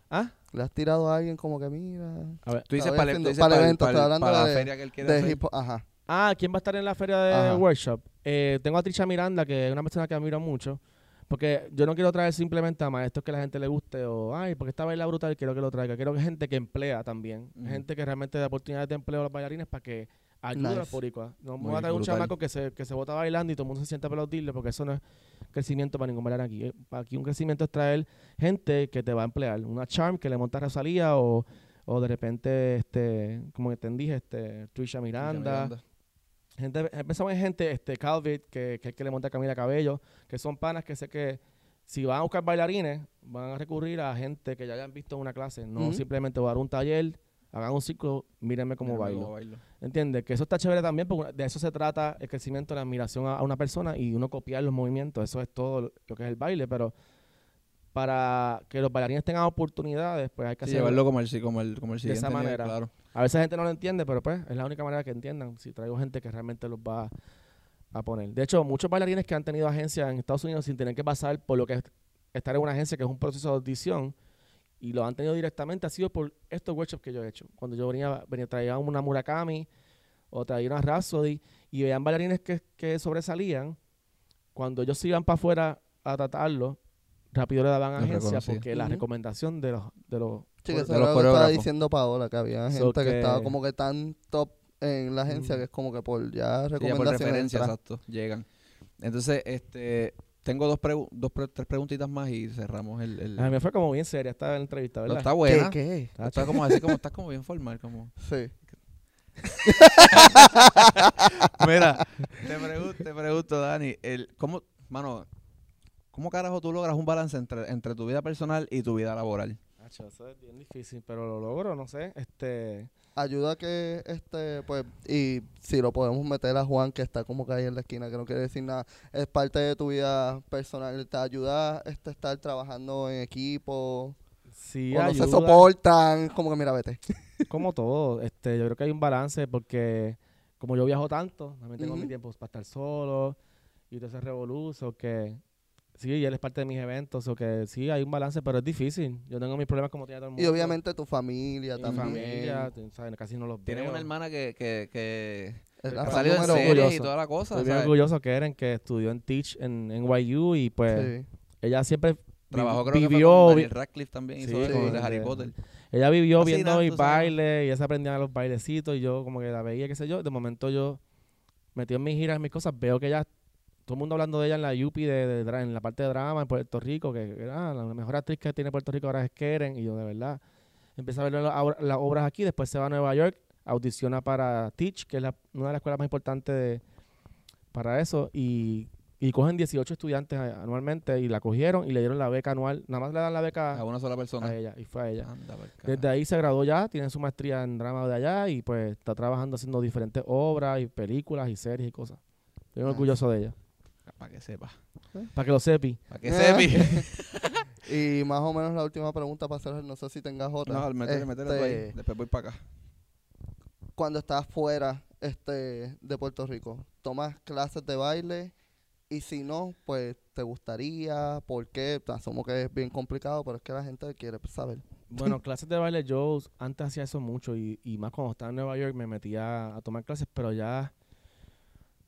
¿Ah?
Le has tirado a alguien como que mira...
A ver.
Tú dices para, el- dices
para el evento,
para
hablando
para la
de-
feria que él quiere
De
hacer.
hip hop, ajá.
Ah, ¿quién va a estar en la feria de
Ajá.
workshop? Eh, tengo a Trisha Miranda, que es una persona que admiro mucho. Porque yo no quiero traer simplemente a maestros que la gente le guste o, ay, porque esta baila brutal, quiero que lo traiga. Quiero que gente que emplea también. Gente que realmente da oportunidades de empleo a los bailarines para que ayude a los
Nice.
boricuas. No me voy a traer un chamaco que se, que se bota bailando y todo el mundo se siente a aplaudirle porque eso no es crecimiento para ningún bailarín aquí. Eh, Aquí un crecimiento es traer gente que te va a emplear. Una charm que le monta a Rosalía o, o de repente, este, como te dije, este, Trisha Miranda. Gente, empezamos en gente, este, Calvit, que, que es el que le monta a Camila Cabello, que son panas que sé que si van a buscar bailarines, van a recurrir a gente que ya hayan visto una clase, no simplemente dar un taller, hagan un ciclo, mírenme cómo
Mírame
bailo.
bailo.
¿Entiendes? Que eso está chévere también, porque de eso se trata el crecimiento, la admiración a, a una persona y uno copiar los movimientos, eso es todo lo que es el baile, pero para que los bailarines tengan oportunidades, pues hay que
Sí,
hacerlo.
llevarlo como el, como el, como el
de esa
siguiente
manera.
claro.
A veces la gente no lo entiende, pero pues es la única manera que entiendan. Si traigo gente que realmente los va a poner. De hecho, muchos bailarines que han tenido agencias en Estados Unidos sin tener que pasar por lo que es estar en una agencia, que es un proceso de audición, y lo han tenido directamente, ha sido por estos workshops que yo he hecho. Cuando yo venía, venía traía una Murakami o traía una Rhapsody y veían bailarines que, que sobresalían, cuando ellos se iban para afuera a tratarlo, rápido le daban agencia porque la recomendación de los, de los
Sí, que
de los
estaba diciendo Paola, que había
So
gente que,
que-
estaba como que tan top en la agencia que es como que por ya
Sí, ya por
recomendaciones.
referencia, exacto, llegan. Entonces, este, tengo dos, pregu- dos pre- tres preguntitas más y cerramos el... el-
A mí me fue como bien seria esta entrevista,
No,
¿verdad?
está buena.
¿Qué? ¿Qué?
Está como así, como estás como bien formal, como...
Sí. *laughs*
Mira, te pregunto, te pregunto, Dani, el, ¿cómo, mano, cómo carajo tú logras un balance entre, entre tu vida personal y tu vida laboral?
Acho, eso es bien difícil, pero lo logro, no sé. Este,
Ayuda a que, este, pues, y si lo podemos meter a Juan, que está como que ahí en la esquina, que no quiere decir nada, es parte de tu vida personal. ¿Te ayuda este, estar trabajando en equipo?
sí
o no
ayuda,
se soportan, como que mira, vete. *laughs*
como todo. Este, yo creo que hay un balance porque como yo viajo tanto, también tengo mi tiempo para estar solo y todo ese revoluzo que sí, y él es parte de mis eventos, o que sí, hay un balance, pero es difícil. Yo tengo mis problemas como tiene todo el mundo.
Y obviamente tu familia
mi
también.
familia, tú sabes, casi no los veo.
Tienes una hermana que, que, que
Ha
salido en series y toda la cosa.
Estoy orgulloso que Eren, que estudió en Teach en, en NYU y pues
Sí.
ella siempre
Trabajó creo que
vivió,
fue con
vi-
Daniel Radcliffe también, hizo
Sí,
eso
con
de Harry Potter.
Ella vivió
Así
viendo mis bailes y ella se aprendía los bailecitos y yo como que la veía, qué sé yo. De momento yo metido en mis giras, en mis cosas, veo que ella, todo el mundo hablando de ella en la UPI, de, en la parte de drama en Puerto Rico, que ah, la mejor actriz que tiene Puerto Rico ahora es Keren. Y yo, de verdad, empiezo a ver las, obra- las obras aquí, después se va a Nueva York, audiciona para Teach, que es la- una de las escuelas más importantes de- para eso. Y Y cogen 18 estudiantes a- anualmente y la cogieron y le dieron la beca anual. Nada más le dan la
A
beca
una sola persona.
a ella y fue a ella.
Anda.
Desde ahí se graduó ya, tiene su maestría en drama de allá y pues está trabajando haciendo diferentes obras y películas y series y cosas. Estoy
Nice.
orgulloso de ella.
Para que sepa.
Para que lo sepi.
Para que sepi. *laughs*
Y más o menos la última pregunta para hacer, no sé si tengas otra.
no, métele, métele tú ahí.
Este,
Después voy para acá.
Cuando estás fuera este, de Puerto Rico, ¿tomas clases de baile? Y si no, pues, ¿te gustaría? ¿Por qué? Asumo que es bien complicado, pero es que la gente quiere saber.
Bueno, *laughs* clases de baile yo antes hacía eso mucho y, y más cuando estaba en Nueva York me metía a tomar clases, pero ya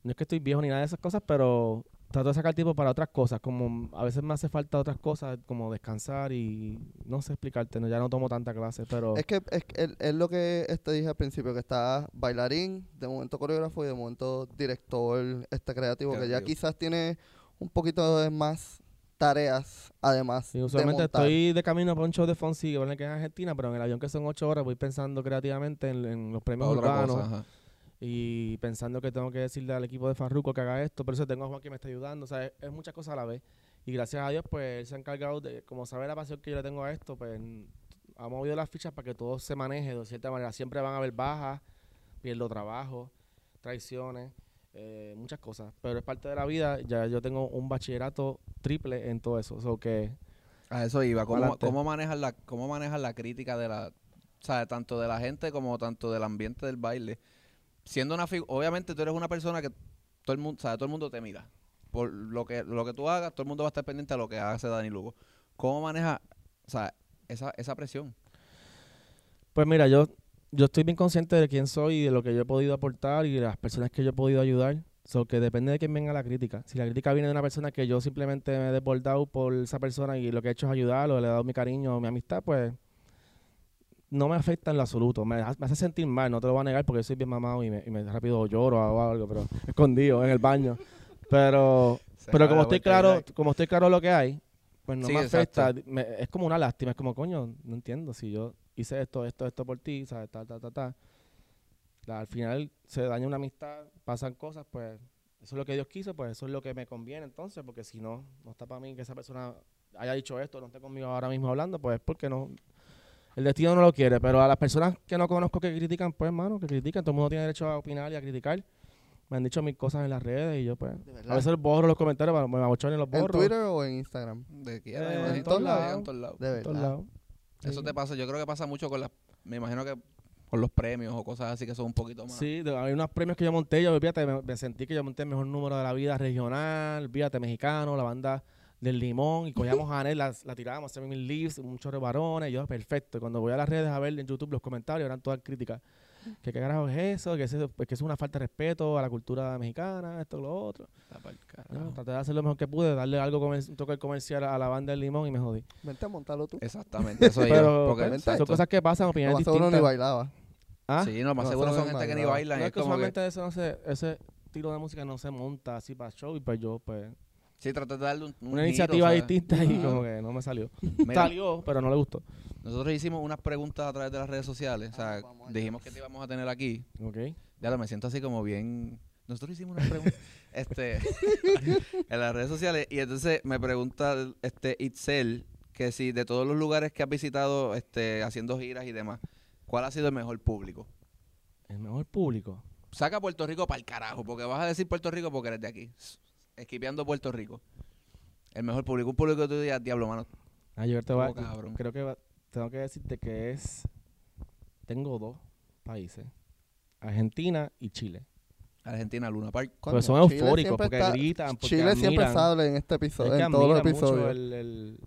no es que estoy viejo ni nada de esas cosas, pero trato de sacar tiempo para otras cosas, como a veces me hace falta otras cosas, como descansar y no sé explicarte, no, ya no tomo tanta clase, pero
Es que es, que es- es lo que este dije al principio, que está bailarín, de momento coreógrafo y de momento director este creativo, que ya quizás tiene un poquito de más tareas, además de
usualmente estoy de camino para un show de Fonsi, que es en Argentina, pero en el avión que son ocho horas voy pensando creativamente en, en los premios urbanos.
cosa, ajá.
Y pensando que tengo que decirle al equipo de Farruko que haga esto, por eso tengo a Juan que me está ayudando, o sea, es, es muchas cosas a la vez. Y gracias a Dios, pues él se ha encargado de, como sabe la pasión que yo le tengo a esto, pues ha movido las fichas para que todo se maneje de cierta manera. Siempre van a haber bajas, pierdo trabajo, traiciones, eh, muchas cosas, pero es parte de la vida. Ya yo tengo un bachillerato triple en todo eso, o sea, que
A eso iba. ¿Cómo, cómo manejas la, cómo manejas la crítica de la, o sea, tanto de la gente como tanto del ambiente del baile? Siendo una figura, obviamente tú eres una persona que todo el mundo, o todo el mundo te mira. Por lo que, lo que tú hagas, todo el mundo va a estar pendiente a lo que hace Dani Lugo. ¿Cómo manejas, o sea, esa, esa presión?
Pues mira, yo, yo estoy bien consciente de quién soy y de lo que yo he podido aportar y de las personas que yo he podido ayudar. So que depende de quién venga la crítica. Si la crítica viene de una persona que yo simplemente me he desbordado por esa persona y lo que he hecho es ayudarlo, le he dado mi cariño o mi amistad, pues no me afecta en lo absoluto. Me, me hace sentir mal, no te lo voy a negar porque soy bien mamado y me, y me rápido lloro o algo, pero *laughs* escondido en el baño. Pero,
Se
pero como estoy claro, como estoy claro lo que hay, pues no
Sí,
me afecta. me- es como una lástima, es como, coño, no entiendo. Si yo hice esto, esto, esto por ti, ¿sabes? Ta, ta, ta, ta. Al final se daña una amistad, pasan cosas, pues eso es lo que Dios quiso, pues eso es lo que me conviene entonces, porque si no, no está para mí que esa persona haya dicho esto, no esté conmigo ahora mismo hablando, pues es porque no. El destino no lo quiere, pero a las personas que no conozco que critican, pues hermano, que critican, todo el mundo tiene derecho a opinar y a criticar. Me han dicho mil cosas en las redes y yo pues
¿De
a veces borro los comentarios, me abochono y los
¿En
borro.
Twitter o en Instagram?
De aquí
Eh, en
en
todos
lados.
lados.
En todos lados.
De
en todos
verdad.
lados.
Eso
Sí.
te pasa, yo creo que pasa mucho con las, me imagino que con los premios o cosas así que son un poquito más.
Sí, de- hay unos premios que yo monté, yo fíjate, me, me sentí que yo monté el mejor número de la vida regional, fíjate, mexicano, la banda del limón, y cogíamos a Anel, la, la tirábamos, hacíamos mil leaves, un chorro de varones, y yo, perfecto. Y cuando voy a las redes a ver en YouTube los comentarios, eran todas críticas. Que qué carajo es eso, que, eso, pues, que es una falta de respeto a la cultura mexicana, esto, lo otro. Traté de hacer lo mejor que pude, darle algo, un toque comercial a la banda del limón y me jodí.
Vente a montarlo tú.
Exactamente, eso
Pero
porque,
pues, son cosas que pasan, opiniones
más seguro ni
distintas.
bailaba.
¿Ah?
Sí, no, más
No,
seguro son
no
gente que ni bailan.
No,
es
que
como que,
eso no se, ese estilo de música no se monta así para show y pues yo pues
sí, traté de darle un, un
una iniciativa distinta y como que no me salió. *laughs*
Mira,
Salió, pero no le gustó.
nosotros hicimos unas preguntas a través de las redes sociales. O sea,
Ah,
dijimos que te íbamos a tener aquí.
Ok.
Ya lo me siento así como bien. Nosotros hicimos unas preguntas *laughs* este, *laughs* en las redes sociales. Y entonces me pregunta este Itzel que si de todos los lugares que has visitado este, haciendo giras y demás, ¿cuál ha sido el mejor público?
El mejor público.
Saca Puerto Rico para el carajo, porque vas a decir Puerto Rico porque eres de aquí. Esquipeando Puerto Rico. El mejor público. Un público que tú digas, diablo, mano.
Ah, yo te voy a- creo que va- tengo que decirte que es tengo dos países, Argentina y Chile.
Argentina, Luna Park.
Coño,
son
Chile
eufóricos,
siempre
porque
está-
gritan, porque
Chile siempre
admiran.
sale en este episodio,
Es que
en todos los episodios.
el, el,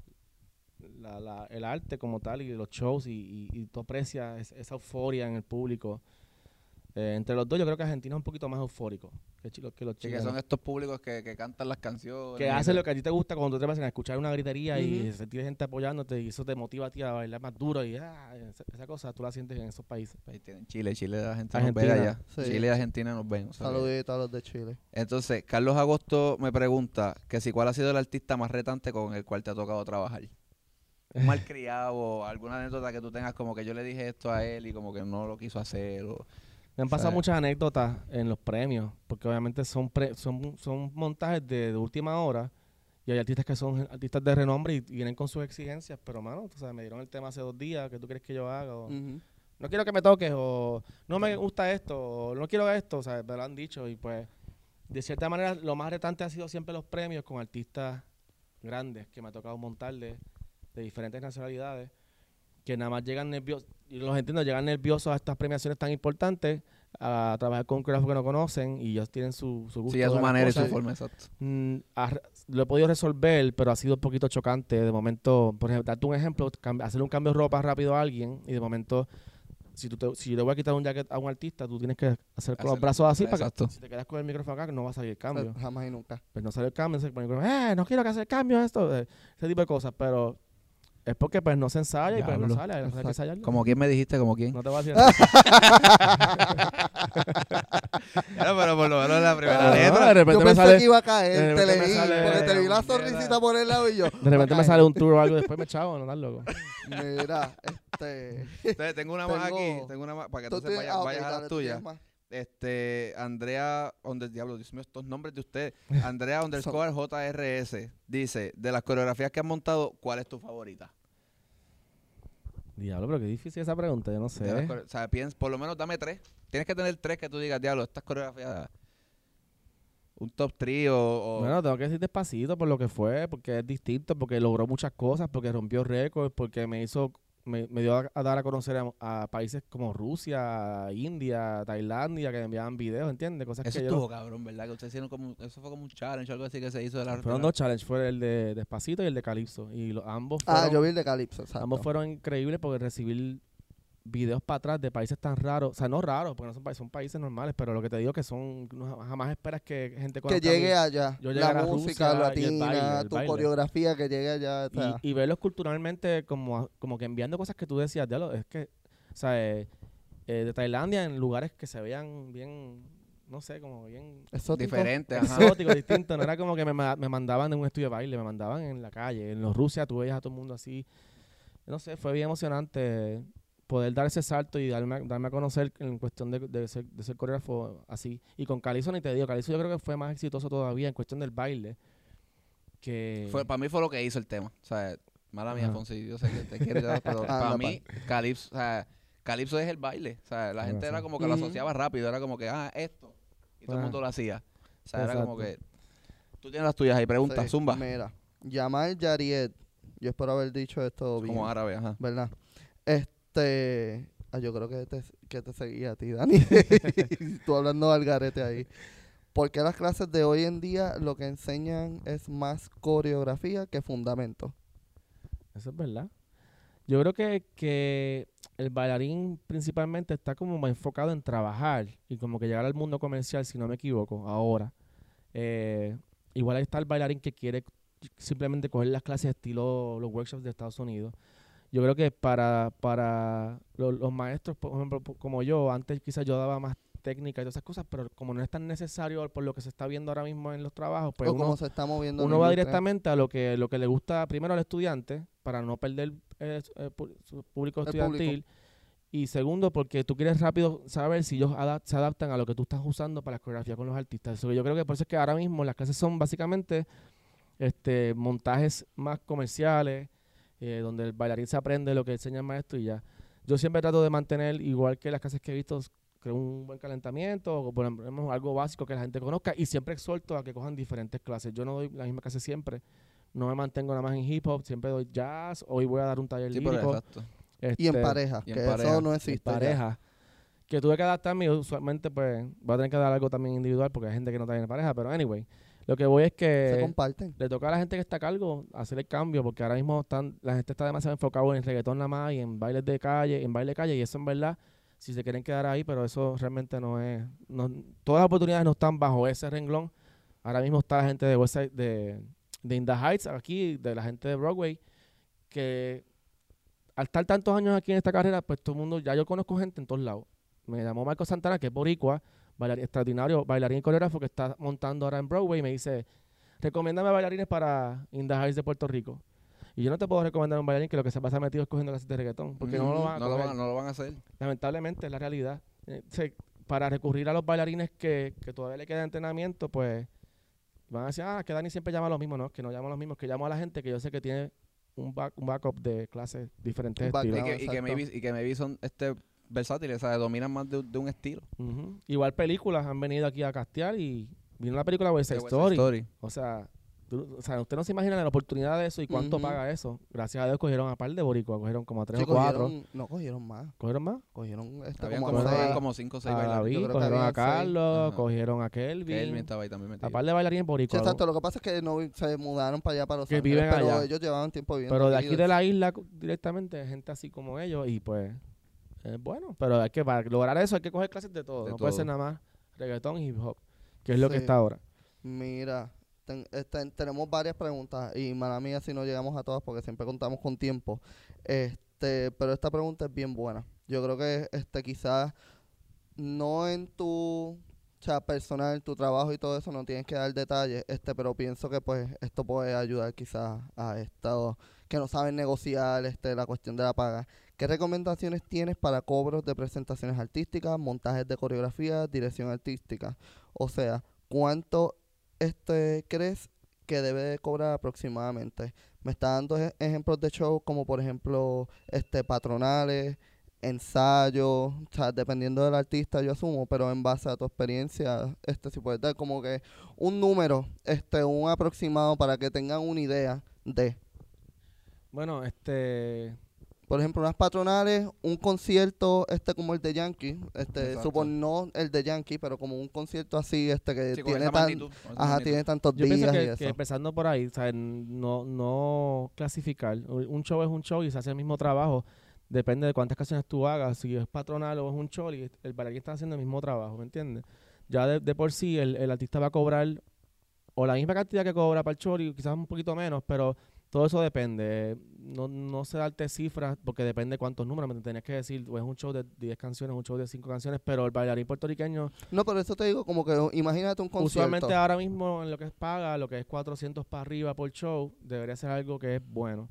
la- la- el arte como tal y los shows y, y, y tú aprecias es- esa euforia en el público. Eh, entre los dos yo creo que Argentina es un poquito más eufórico que, Chile- que los
Sí, que son estos públicos que, que cantan las canciones.
que hacen lo que a ti te gusta cuando tú te vas a escuchar una gritería y sentir gente apoyándote y eso te motiva a ti a bailar más duro y ah, esa, esa cosa tú la sientes en esos países.
Ahí tienen Chile, Chile, la gente nos ve
Argentina.
allá.
Sí.
Chile y Argentina nos ven.
Saluditos a los de Chile.
Entonces, Carlos Agosto me pregunta que si cuál ha sido el artista más retante con el cual te ha tocado trabajar. Un *laughs* malcriado o alguna anécdota que tú tengas como que yo le dije esto a él y como que no lo quiso hacer o
Me han pasado
Sí.
muchas anécdotas en los premios, porque obviamente son pre- son, son montajes de, de última hora y hay artistas que son artistas de renombre y, y vienen con sus exigencias, pero mano, tú sabes, me dieron el tema hace dos días, ¿qué tú quieres que yo haga? O, no quiero que me toques, o no me gusta esto, o no quiero esto, o sea, me lo han dicho y pues de cierta manera lo más retante ha sido siempre los premios con artistas grandes que me ha tocado montar de, de diferentes nacionalidades que nada más llegan nerviosos, y los entiendo, llegan nerviosos a estas premiaciones tan importantes a trabajar con un coreógrafo que no conocen y ellos tienen su, su gusto.
Sí, a su manera y su forma, exacto.
Mm, lo he podido resolver, pero ha sido un poquito chocante. De momento, por ejemplo, darte un ejemplo, hacer un cambio de ropa rápido a alguien y de momento, si, tú te- si yo le voy a quitar un jacket a un artista, tú tienes que hacer con los brazos así para
Exacto.
que si te quedas con el micrófono acá, no va a salir el cambio.
Jamás y nunca.
Pues no sale el cambio, se pone el micrófono, eh, no quiero que hacer el cambio, esto, eh, ese tipo de cosas, pero es porque pues no se ensaya y pues no sale, hay que ensayarlo.
Como quién me dijiste, como quién.
No te voy a decir *laughs*
Claro, pero por lo menos la
Ah,
primera
no,
letra.
de repente
Yo
me
pensé
sale,
que iba a
de
caer, te
repente me
leí,
sale-
porque te vi la sonrisita por el lado y yo.
de repente me sale un tour o algo, después me chavo, no estás loco.
Mira, este.
Entonces, tengo una *laughs* más
Tengo-
aquí, tengo una más, para que
tú
entonces
tienes-
vayas,
ah, ok,
vayas a
dale,
las
tú tienes
tuyas.
más.
Este, Andrea, donde diablo, Dios mío, estos nombres de ustedes. *laughs* Andrea underscore JRS dice, de las coreografías que has montado, ¿cuál es tu favorita?
Diablo, pero qué difícil esa pregunta, yo no
las
sé.
o sea, por lo menos dame tres. Tienes que tener tres que tú digas, diablo, estas coreografías, un top 3 o... o-
Bueno, tengo que decir despacito por lo que fue, porque es distinto, porque logró muchas cosas, porque rompió récords, porque me hizo, me, me dio a, a dar a conocer a, a países como Rusia, India, Tailandia, que me enviaban videos, ¿entiendes? Cosas
eso
que
estuvo
yo...
cabrón, ¿verdad? Que ustedes hicieron como, eso fue como un challenge o algo así que se hizo de la...
Fueron dos challenges, fue el de Despacito y el de Calypso, y los, ambos
Ah,
fueron,
yo vi el de Calypso, exacto.
ambos fueron increíbles porque recibir videos para atrás de países tan raros, o sea, no raros, porque no son países, son países normales, pero lo que te digo que son, jamás esperas que gente
que llegue allá.
yo
la
a
música
Rusia y el
latina,
baile, el
tu
baile.
coreografía que llegue allá. o sea,
y, y verlos culturalmente como, como que enviando cosas que tú decías, diablo, es que, o sea, eh, eh, de Tailandia en lugares que se vean bien, no sé, como bien
exótico.
Diferente, ajá.
exóticos, distintos. No era como que me, me mandaban en un estudio de baile, me mandaban en la calle. En los Rusia tú veías a todo el mundo así. No sé, fue bien emocionante poder dar ese salto y darme, a- darme a conocer en cuestión de, de ser, de ser coreógrafo así. Y con Calizo ni te digo, Calizo yo creo que fue más exitoso todavía en cuestión del baile. Que
Fue, para mí fue lo que hizo el tema. O sea, mala mía. Fonsi, yo sé que te quiero, todo, *laughs* pero para
Anda,
mí, Calypso, o sea, Calypso es el baile. O sea, la
Tienes
gente era como que lo asociaba rápido, era como que, ah, esto. Y todo el mundo lo hacía. O sea, era como que...
Exacto.
Tú tienes las tuyas ahí, pregunta,
Sí,
zumba.
Mira, Yamal Yariet. Yo espero haber dicho esto bien.
Como árabe, ajá.
¿Verdad? Este. Ah, yo creo que te, que te seguía a ti, Dani. *laughs* Tú hablando al garete ahí. Porque las clases de hoy en día lo que enseñan es más coreografía que fundamento.
Eso es verdad. Yo creo que, que el bailarín principalmente está como más enfocado en trabajar y como que llegar al mundo comercial, si no me equivoco, ahora. Eh, igual ahí está el bailarín que quiere simplemente coger las clases estilo los workshops de Estados Unidos. Yo creo que para, para lo- los maestros, por ejemplo, como yo, antes quizás yo daba más técnica y todas esas cosas, pero como no es tan necesario por lo que se está viendo ahora mismo en los trabajos, pues
o
uno,
se está moviendo.
uno va directamente a lo que lo que le gusta primero al estudiante para no perder eh, su- eh, su público
El
estudiantil y segundo porque tú quieres rápido saber si ellos adap- se adaptan a lo que tú estás usando para la coreografía con los artistas. Eso que yo creo que por eso es que ahora mismo las clases son básicamente este montajes más comerciales eh, donde el bailarín se aprende lo que enseña el maestro y ya. Yo siempre trato de mantener igual que las clases que he visto creo un buen calentamiento o por ejemplo, algo básico que la gente conozca y siempre exhorto a que cojan diferentes clases. Yo no doy la misma clase siempre. No me mantengo nada más en hip hop, siempre doy jazz, hoy voy a dar un taller
Sí,
lírico.
exacto.
Y en
este,
pareja,
y en
que
pareja,
eso no
en
existe. ya.
pareja. Que tuve que adaptarme y usualmente pues voy a tener que dar algo también individual porque hay gente que no tiene pareja, pero anyway, lo que voy es
Se
que
comparten.
le toca a la gente que está a cargo hacer el cambio porque ahora mismo están, la gente está demasiado enfocada en reggaetón nada más y en bailes de calle, en baile de calle y eso en verdad si se quieren quedar ahí, pero eso realmente no es, no, todas las oportunidades no están bajo ese renglón. Ahora mismo está la gente de Westside, de, de In the Heights aquí, de la gente de Broadway, que al estar tantos años aquí en esta carrera, pues todo el mundo, ya yo conozco gente en todos lados. Me llamó Marco Santana, que es boricua, bailarín extraordinario, bailarín y coreógrafo que está montando ahora en Broadway y me dice, recomiéndame bailarines para In the Heights de Puerto Rico. Y yo no te puedo recomendar un bailarín que lo que se pasa metido es cogiendo clases de reggaetón, porque no lo
Ujú,
van a
No lo,
coger.
van, no lo van a hacer.
Lamentablemente es la realidad. Eh, se- para recurrir a los bailarines que, que todavía le queda entrenamiento, pues van a decir, ah, que Dani siempre llama a los mismos, no, que no llama a los mismos, que llamo a la gente que yo sé que tiene un, back- un backup de clases diferentes estilos.
Y que, y que maybe, y que maybe son este, versátiles, ¿sabes? Dominan más de, de un estilo.
Igual películas han venido aquí a castear y vino la película West
West
Story. O sea, tú- o sea, usted no se imagina la oportunidad de eso y cuánto paga eso. Gracias a Dios cogieron a par de boricuas, cogieron como a tres
Sí,
o cuatro.
cogieron- no cogieron más.
¿Cogieron más?
Cogieron este,
Habían
como,
seis.
cinco o seis
A
bailarines.
David,
Yo creo que
cogieron a
seis.
Carlos, cogieron a Kelvin.
Kelvin estaba ahí también metido.
a par de bailarines
Sí,
boricuas.
exacto. Lo que pasa es que no se mudaron para allá, para Los
Que
Ángeles,
viven
pero
allá.
ellos llevaban tiempo viviendo
Pero de aquí de la isla directamente, gente así como ellos y pues es bueno. Pero hay que para lograr eso hay que coger clases de todo.
De
no puede ser nada más reggaetón y hip hop, que es lo que está ahora.
Mira, ten- este, tenemos varias preguntas y mala mía si no llegamos a todas porque siempre contamos con tiempo. Este, pero esta pregunta es bien buena. Yo creo que este quizás no en tu o sea, personal, tu trabajo y todo eso no tienes que dar detalles, este, pero pienso que pues esto puede ayudar quizás a estos que no saben negociar este la cuestión de la paga. ¿Qué recomendaciones tienes para cobros de presentaciones artísticas, montajes de coreografía, dirección artística? O sea, ¿cuánto este crees que debe de cobrar aproximadamente? Me está dando ej- ejemplos de show como por ejemplo este patronales, ensayos, dependiendo del artista yo asumo, pero en base a tu experiencia, este si puedes dar como que un número, este un aproximado para que tengan una idea de
Bueno, este
por ejemplo, unas patronales, un concierto este como el de Yankee, este
Exacto.
supon no el de Yankee, pero como un concierto así este que
Sí,
tiene tan
magnitud,
ajá, tiene tantos
Yo
días
pienso
y
que,
eso.
que empezando por ahí, o sea, no, no clasificar. Un un show es un show y se hace el mismo trabajo. Depende de cuántas canciones tú hagas. Si es patronal o es un show y el bailarín está haciendo el mismo trabajo, ¿me entiendes? Ya de, de por sí el, el artista va a cobrar o la misma cantidad que cobra para el chori, quizás un poquito menos, pero todo eso depende. No, no sé darte cifras porque depende de cuántos números. Me tenías que decir, o es un show de 10 canciones, un show de 5 canciones, pero el bailarín puertorriqueño
No, pero eso te digo como que imagínate un concierto.
Usualmente ahora mismo en lo que es paga, lo que es 400 para arriba por show, debería ser algo que es bueno.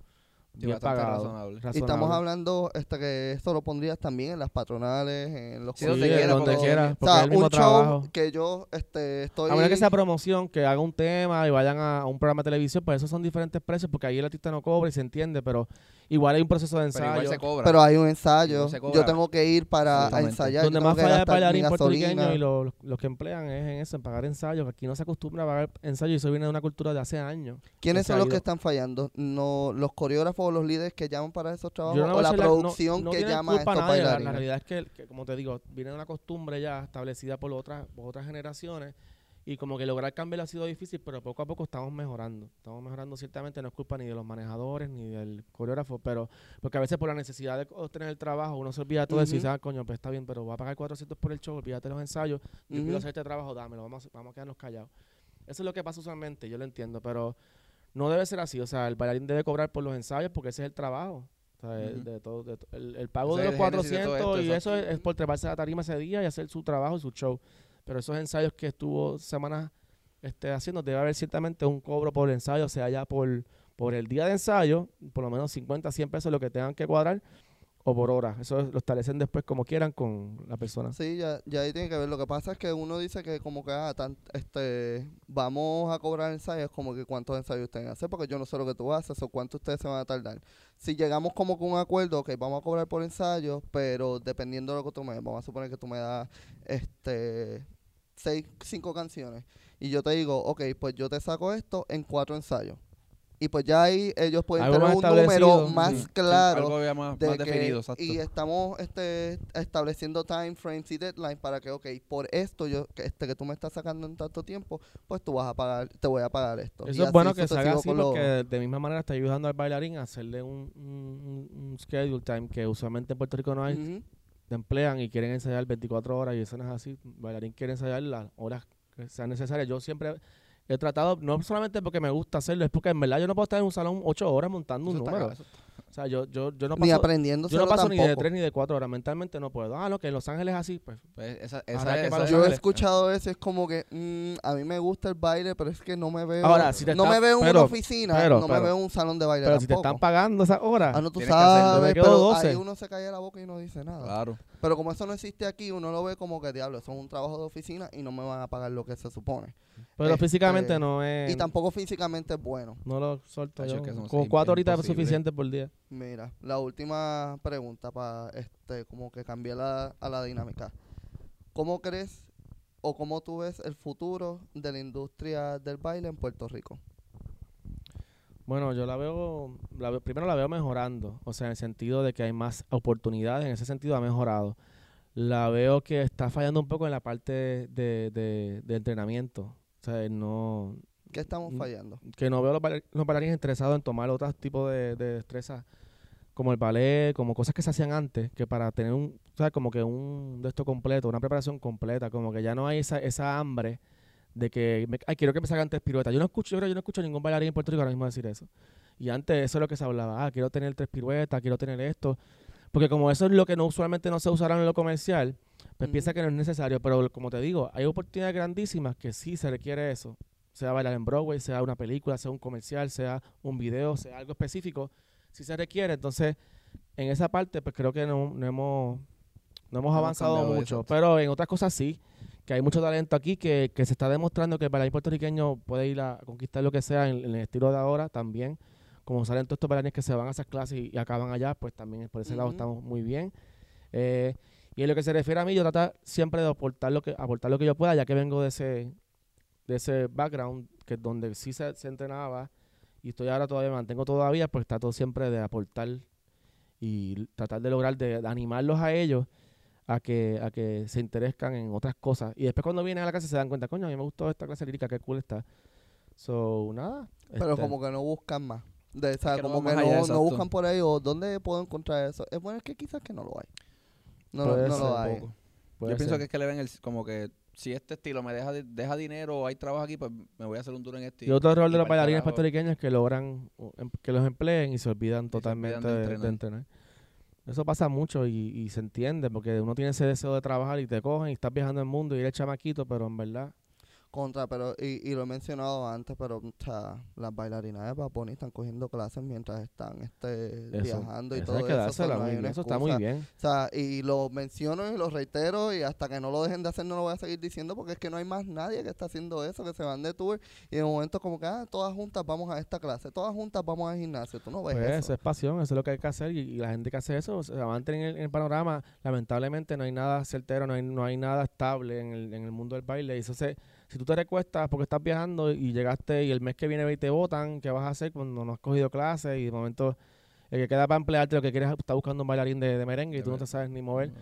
Sí,
bien pagado.
razonable.
y estamos
razonable.
hablando este que esto lo pondrías también en las patronales, en los
Sí, donde
de
quiera,
donde quiera,
O sea, un
trabajo.
show que yo este estoy
A menos que sea promoción, que haga un tema y vayan a, a un programa de televisión, pues esos son diferentes precios porque ahí el artista no cobra y se entiende, pero igual hay un proceso de
Pero igual
ensayo.
se cobra.
pero hay un ensayo.
Igual se
yo
cobra.
tengo que ir para a ensayar.
Donde
yo
más falla el bailarín puertorriqueño y lo- lo- los que emplean es en eso, en pagar ensayos. que Aquí no se acostumbra a pagar ensayos y eso viene de una cultura de hace años.
¿Quiénes son los que están fallando? No, los coreógrafos o los líderes que llaman para esos trabajos
no
o la
echar la- no-
producción
no
que llama a estos
nadie, la- realidad es que, que, como te digo, viene de una costumbre ya establecida por otras, por otras generaciones y como que lograr cambiar ha sido difícil, pero poco a poco estamos mejorando. Estamos mejorando ciertamente, no es culpa ni de los manejadores ni del coreógrafo, pero porque a veces por la necesidad de obtener el trabajo uno se olvida todo eso y dice, ah, coño, pues está bien, pero voy a pagar 400 por el show, olvídate los ensayos, yo quiero hacer este trabajo, dámelo, vamos, a- vamos a quedarnos callados. Eso es lo que pasa usualmente, yo lo entiendo, pero no debe ser así. O sea, el bailarín debe cobrar por los ensayos porque ese es el trabajo. O sea, de- todo, de el, el pago de los
el génesis de todo
400
esto,
y eso es, por treparse a la tarima ese día y hacer su trabajo y su show. Pero esos ensayos que estuvo semanas este, haciendo, debe haber ciertamente un cobro por ensayo, o sea, ya por, por el día de ensayo, por lo menos 50, 100 pesos lo que tengan que cuadrar, por hora. Eso lo establecen después como quieran con la persona.
Sí, ya, ya ahí tiene que ver. Lo que pasa es que uno dice que como que ah, tan- este, vamos a cobrar ensayos, como que cuántos ensayos ustedes hacen, porque yo no sé lo que tú haces o cuánto ustedes se van a tardar. Si llegamos como con un acuerdo, que vamos a cobrar por ensayos, pero dependiendo de lo que tú me des, vamos a suponer que tú me das este seis, cinco canciones, y yo te digo, ok, pues yo te saco esto en cuatro ensayos. Y pues ya ahí ellos pueden tener un número más
sí.
Sí,
claro
algo más,
de
más
que-
definido, exacto.
y estamos este, estableciendo time frames y deadlines para que, ok, por esto yo que, este, que tú me estás sacando en tanto tiempo, pues tú vas a pagar, te voy a pagar esto. Y
Eso es bueno que se haga así porque de misma manera está ayudando al bailarín a hacerle un, un, un- schedule time que usualmente en Puerto Rico no hay. Te emplean y quieren ensayar 24 horas y eso no es así. El bailarín quiere ensayar las horas que sean necesarias. Yo siempre he tratado, no solamente porque me gusta hacerlo, es porque en verdad yo no puedo estar en un salón 8 horas montando un
Eso
número. O sea, yo, yo, yo no
Ni
paso,
aprendiéndose
yo no paso ni de. 3 ni de 4 horas. Mentalmente no puedo. Ah, no, que en Los Ángeles es así, pues
pues esa, esa,
que
esa-
Yo he escuchado eso, es como que mm, a mí me gusta el baile, pero es que no me veo.
Ahora, si te
no
está-
me veo en una oficina,
pero-
no me veo en un salón de baile
Pero si te están pagando esas horas,
Ah, no, tú
que
sabes, pero
12.
ahí uno se calla la boca y no dice nada.
Claro.
Pero como eso no existe aquí, uno lo ve como que, diablo, eso es un trabajo de oficina y no me van a pagar lo que se supone.
Pero
Este,
físicamente no es.
Y tampoco físicamente es bueno.
No lo suelto yo.
que
Como cuatro horitas es suficiente por día.
Mira, la última pregunta para este, como que cambiar la, a la dinámica. ¿Cómo crees o cómo tú ves el futuro de la industria del baile en Puerto Rico?
Bueno, yo la veo, la veo- primero la veo mejorando, o sea, en el sentido de que hay más oportunidades, en ese sentido ha mejorado. La veo que está fallando un poco en la parte de, de, de entrenamiento, o sea, no,
¿Qué estamos
Mm.
fallando?
que no veo los, bailarines interesados en tomar otros tipos de, de destrezas, como el ballet, como cosas que se hacían antes, que para tener un, o sea, como que un de esto completo, una preparación completa, como que ya no hay esa, esa hambre de que, me- ay, quiero que me salgan tres piruetas. Yo no escucho, yo, creo que yo no escucho ningún bailarín en Puerto Rico ahora mismo decir eso. Y antes eso es lo que se hablaba, ah, quiero tener tres piruetas, quiero tener esto. Porque como eso es lo que no usualmente no se usará en lo comercial, pues piensa que no es necesario. Pero como te digo, hay oportunidades grandísimas que sí se requiere eso. Sea bailar en Broadway, sea una película, sea un comercial, sea un video, sea algo específico. Si se requiere, entonces en esa parte pues creo que no, no hemos, no hemos avanzado mucho. Pero en otras cosas sí, que hay mucho talento aquí que, que se está demostrando que el bailarín puertorriqueño puede ir a conquistar lo que sea en, en el estilo de ahora también. Como salen todos estos bailarines que se van a esas clases y, y acaban allá, pues también por ese lado estamos muy bien. Eh, y en lo que se refiere a mí, yo trato siempre de aportar lo que, aportar lo que yo pueda, ya que vengo de ese, de ese background, que es donde sí se, se entrenaba, y estoy ahora todavía, me mantengo todavía, pues trato siempre de aportar y tratar de lograr de, de animarlos a ellos a que, a que se interescan en otras cosas. Y después cuando vienen a la clase se dan cuenta, coño, a mí me gustó esta clase lírica, qué cool está. So, nada.
Pero
este,
como que no buscan más. De, o sea,
que no
como
va
que no,
allá,
no buscan por ahí o dónde puedo encontrar eso. Es bueno, es que quizás que no lo hay. No, no lo hay.
Yo pienso
ser.
que es que le ven el, como que si este estilo me deja, deja dinero o hay trabajo aquí, pues me voy a hacer un duro en este.
Y otro error de los
pa'l
bailarines
carajo.
puertorriqueños es que logran em- que los empleen y se olvidan totalmente
olvidan de
de, de
entrenar.
Eso pasa mucho y, y se entiende porque uno tiene ese deseo de trabajar y te cogen y estás viajando el mundo y eres chamaquito, pero en verdad
Contra, pero, y, y lo he mencionado antes, pero o sea, las bailarinas de Bunny están cogiendo clases mientras están este,
eso,
viajando y
eso
todo
hay que
eso.
dársela
no hay
bien, eso está muy bien.
O sea, y lo menciono y lo reitero y hasta que no lo dejen de hacer no lo voy a seguir diciendo porque es que no hay más nadie que está haciendo eso, que se van de tour y de momento como que, ah, todas juntas vamos a esta clase, todas juntas vamos al gimnasio, tú no ves
Pues eso
eso.
es pasión, eso es lo que hay que hacer y, y la gente que hace eso se va a mantener en el, en el panorama. Lamentablemente no hay nada certero, no hay, no hay nada estable en el, en el mundo del baile y eso se, si tú te recuestas porque estás viajando y llegaste y el mes que viene te votan, ¿qué vas a hacer cuando no has cogido clases y de momento el que queda para emplearte lo que quieres es está buscando un bailarín de, de merengue y tú no te sabes ni mover?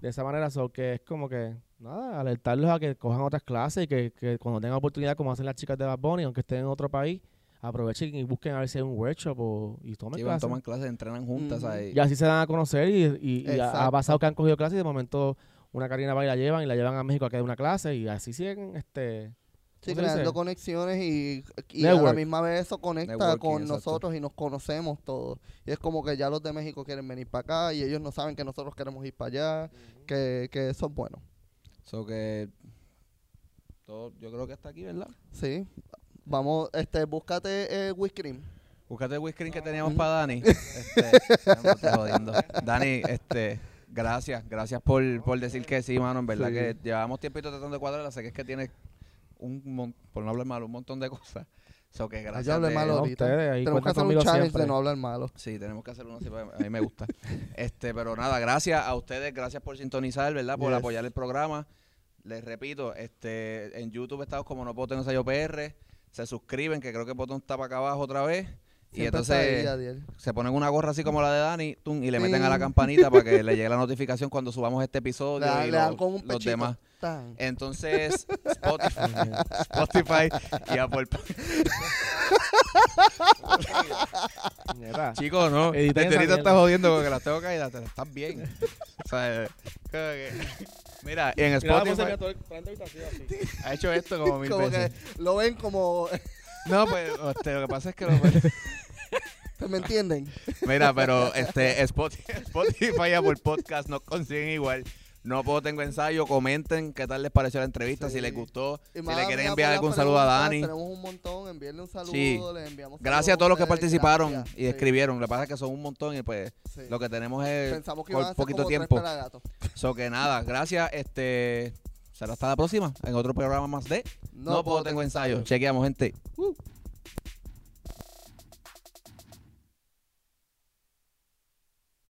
de esa manera, so que es como que, nada, alertarlos a que cojan otras clases y que, que cuando tengan oportunidad, como hacen las chicas de Bad Bunny, aunque estén en otro país, aprovechen y busquen a ver si hay un workshop o, y tomen
Sí,
clases.
toman clases, entrenan juntas. ¿sabes?
Y así se dan a conocer y, y- y ha- pasado que han cogido clases y de momento una Karina Bay la llevan y la llevan a México a que dé una clase y así siguen, este...
Sí,
¿cómo se
creando
dice?
conexiones y, y a la misma vez eso conecta
Networking,
con
exacto.
nosotros y nos conocemos todos. Y es como que ya los de México quieren venir para acá y ellos no saben que nosotros queremos ir para allá, que, que eso es bueno.
So que todo, yo creo que está aquí, ¿verdad?
Sí. Vamos, este, búscate eh.
Búscate el que teníamos
Ujú.
para Dani. *laughs* Este, estoy jodiendo. Dani, este, gracias, gracias por, por decir que sí, mano. En verdad
Sí.
que llevamos tiempito tratando de cuadrarla. Sé que es que tienes un, mon- por no hablar mal, un montón de cosas. So que gracias.
hable malo
No,
ahorita.
ustedes ahí
Tenemos que hacer un challenge
siempre.
de no hablar malo.
Sí, tenemos que hacer uno así, porque a mí me gusta. *laughs* Este, pero nada, gracias a ustedes, gracias por sintonizar, ¿verdad? Por
Yes.
apoyar el programa. Les repito, este, en YouTube estamos como No Puedo Tener Ensayo PR. Se suscriben, que creo que el botón está para acá abajo otra vez. Y
Siempre está ahí,
entonces se ponen una gorra así como la de Dani tum, y le meten a la campanita para que *laughs* le llegue la notificación cuando subamos este episodio y
le dan
los,
con un
los demás.
Tan.
Entonces, Spotify, *laughs* Spotify y Apple. Chicos, no.
Mierda.
estás jodiendo porque las tengo caídas, te las estás bien. O sea, eh, que- Mira, y en Spotify
mira,
ha hecho esto como mil
Como que lo ven como...
No, pues este, lo que pasa es que lo-
¿Me *laughs* entienden?
Mira, pero este Spotify, Spotify Apple Podcast nos consiguen igual. No puedo tengo ensayo. Comenten qué tal les pareció la entrevista, si les gustó,
Y
si le quieren enviar algún saludo a Dani.
Tenemos un montón, envíenle un saludo,
Sí.
les enviamos
Gracias a todos los que participaron
gracias.
y
Sí,
escribieron. Lo que pasa es que son un montón y pues lo que tenemos es
Pensamos que
por poquito
como
tiempo.
pelagatos.
So que nada, gracias. Este será hasta la próxima en otro programa más de
no,
puedo, tengo ensayo. Chequeamos, gente.
Uh.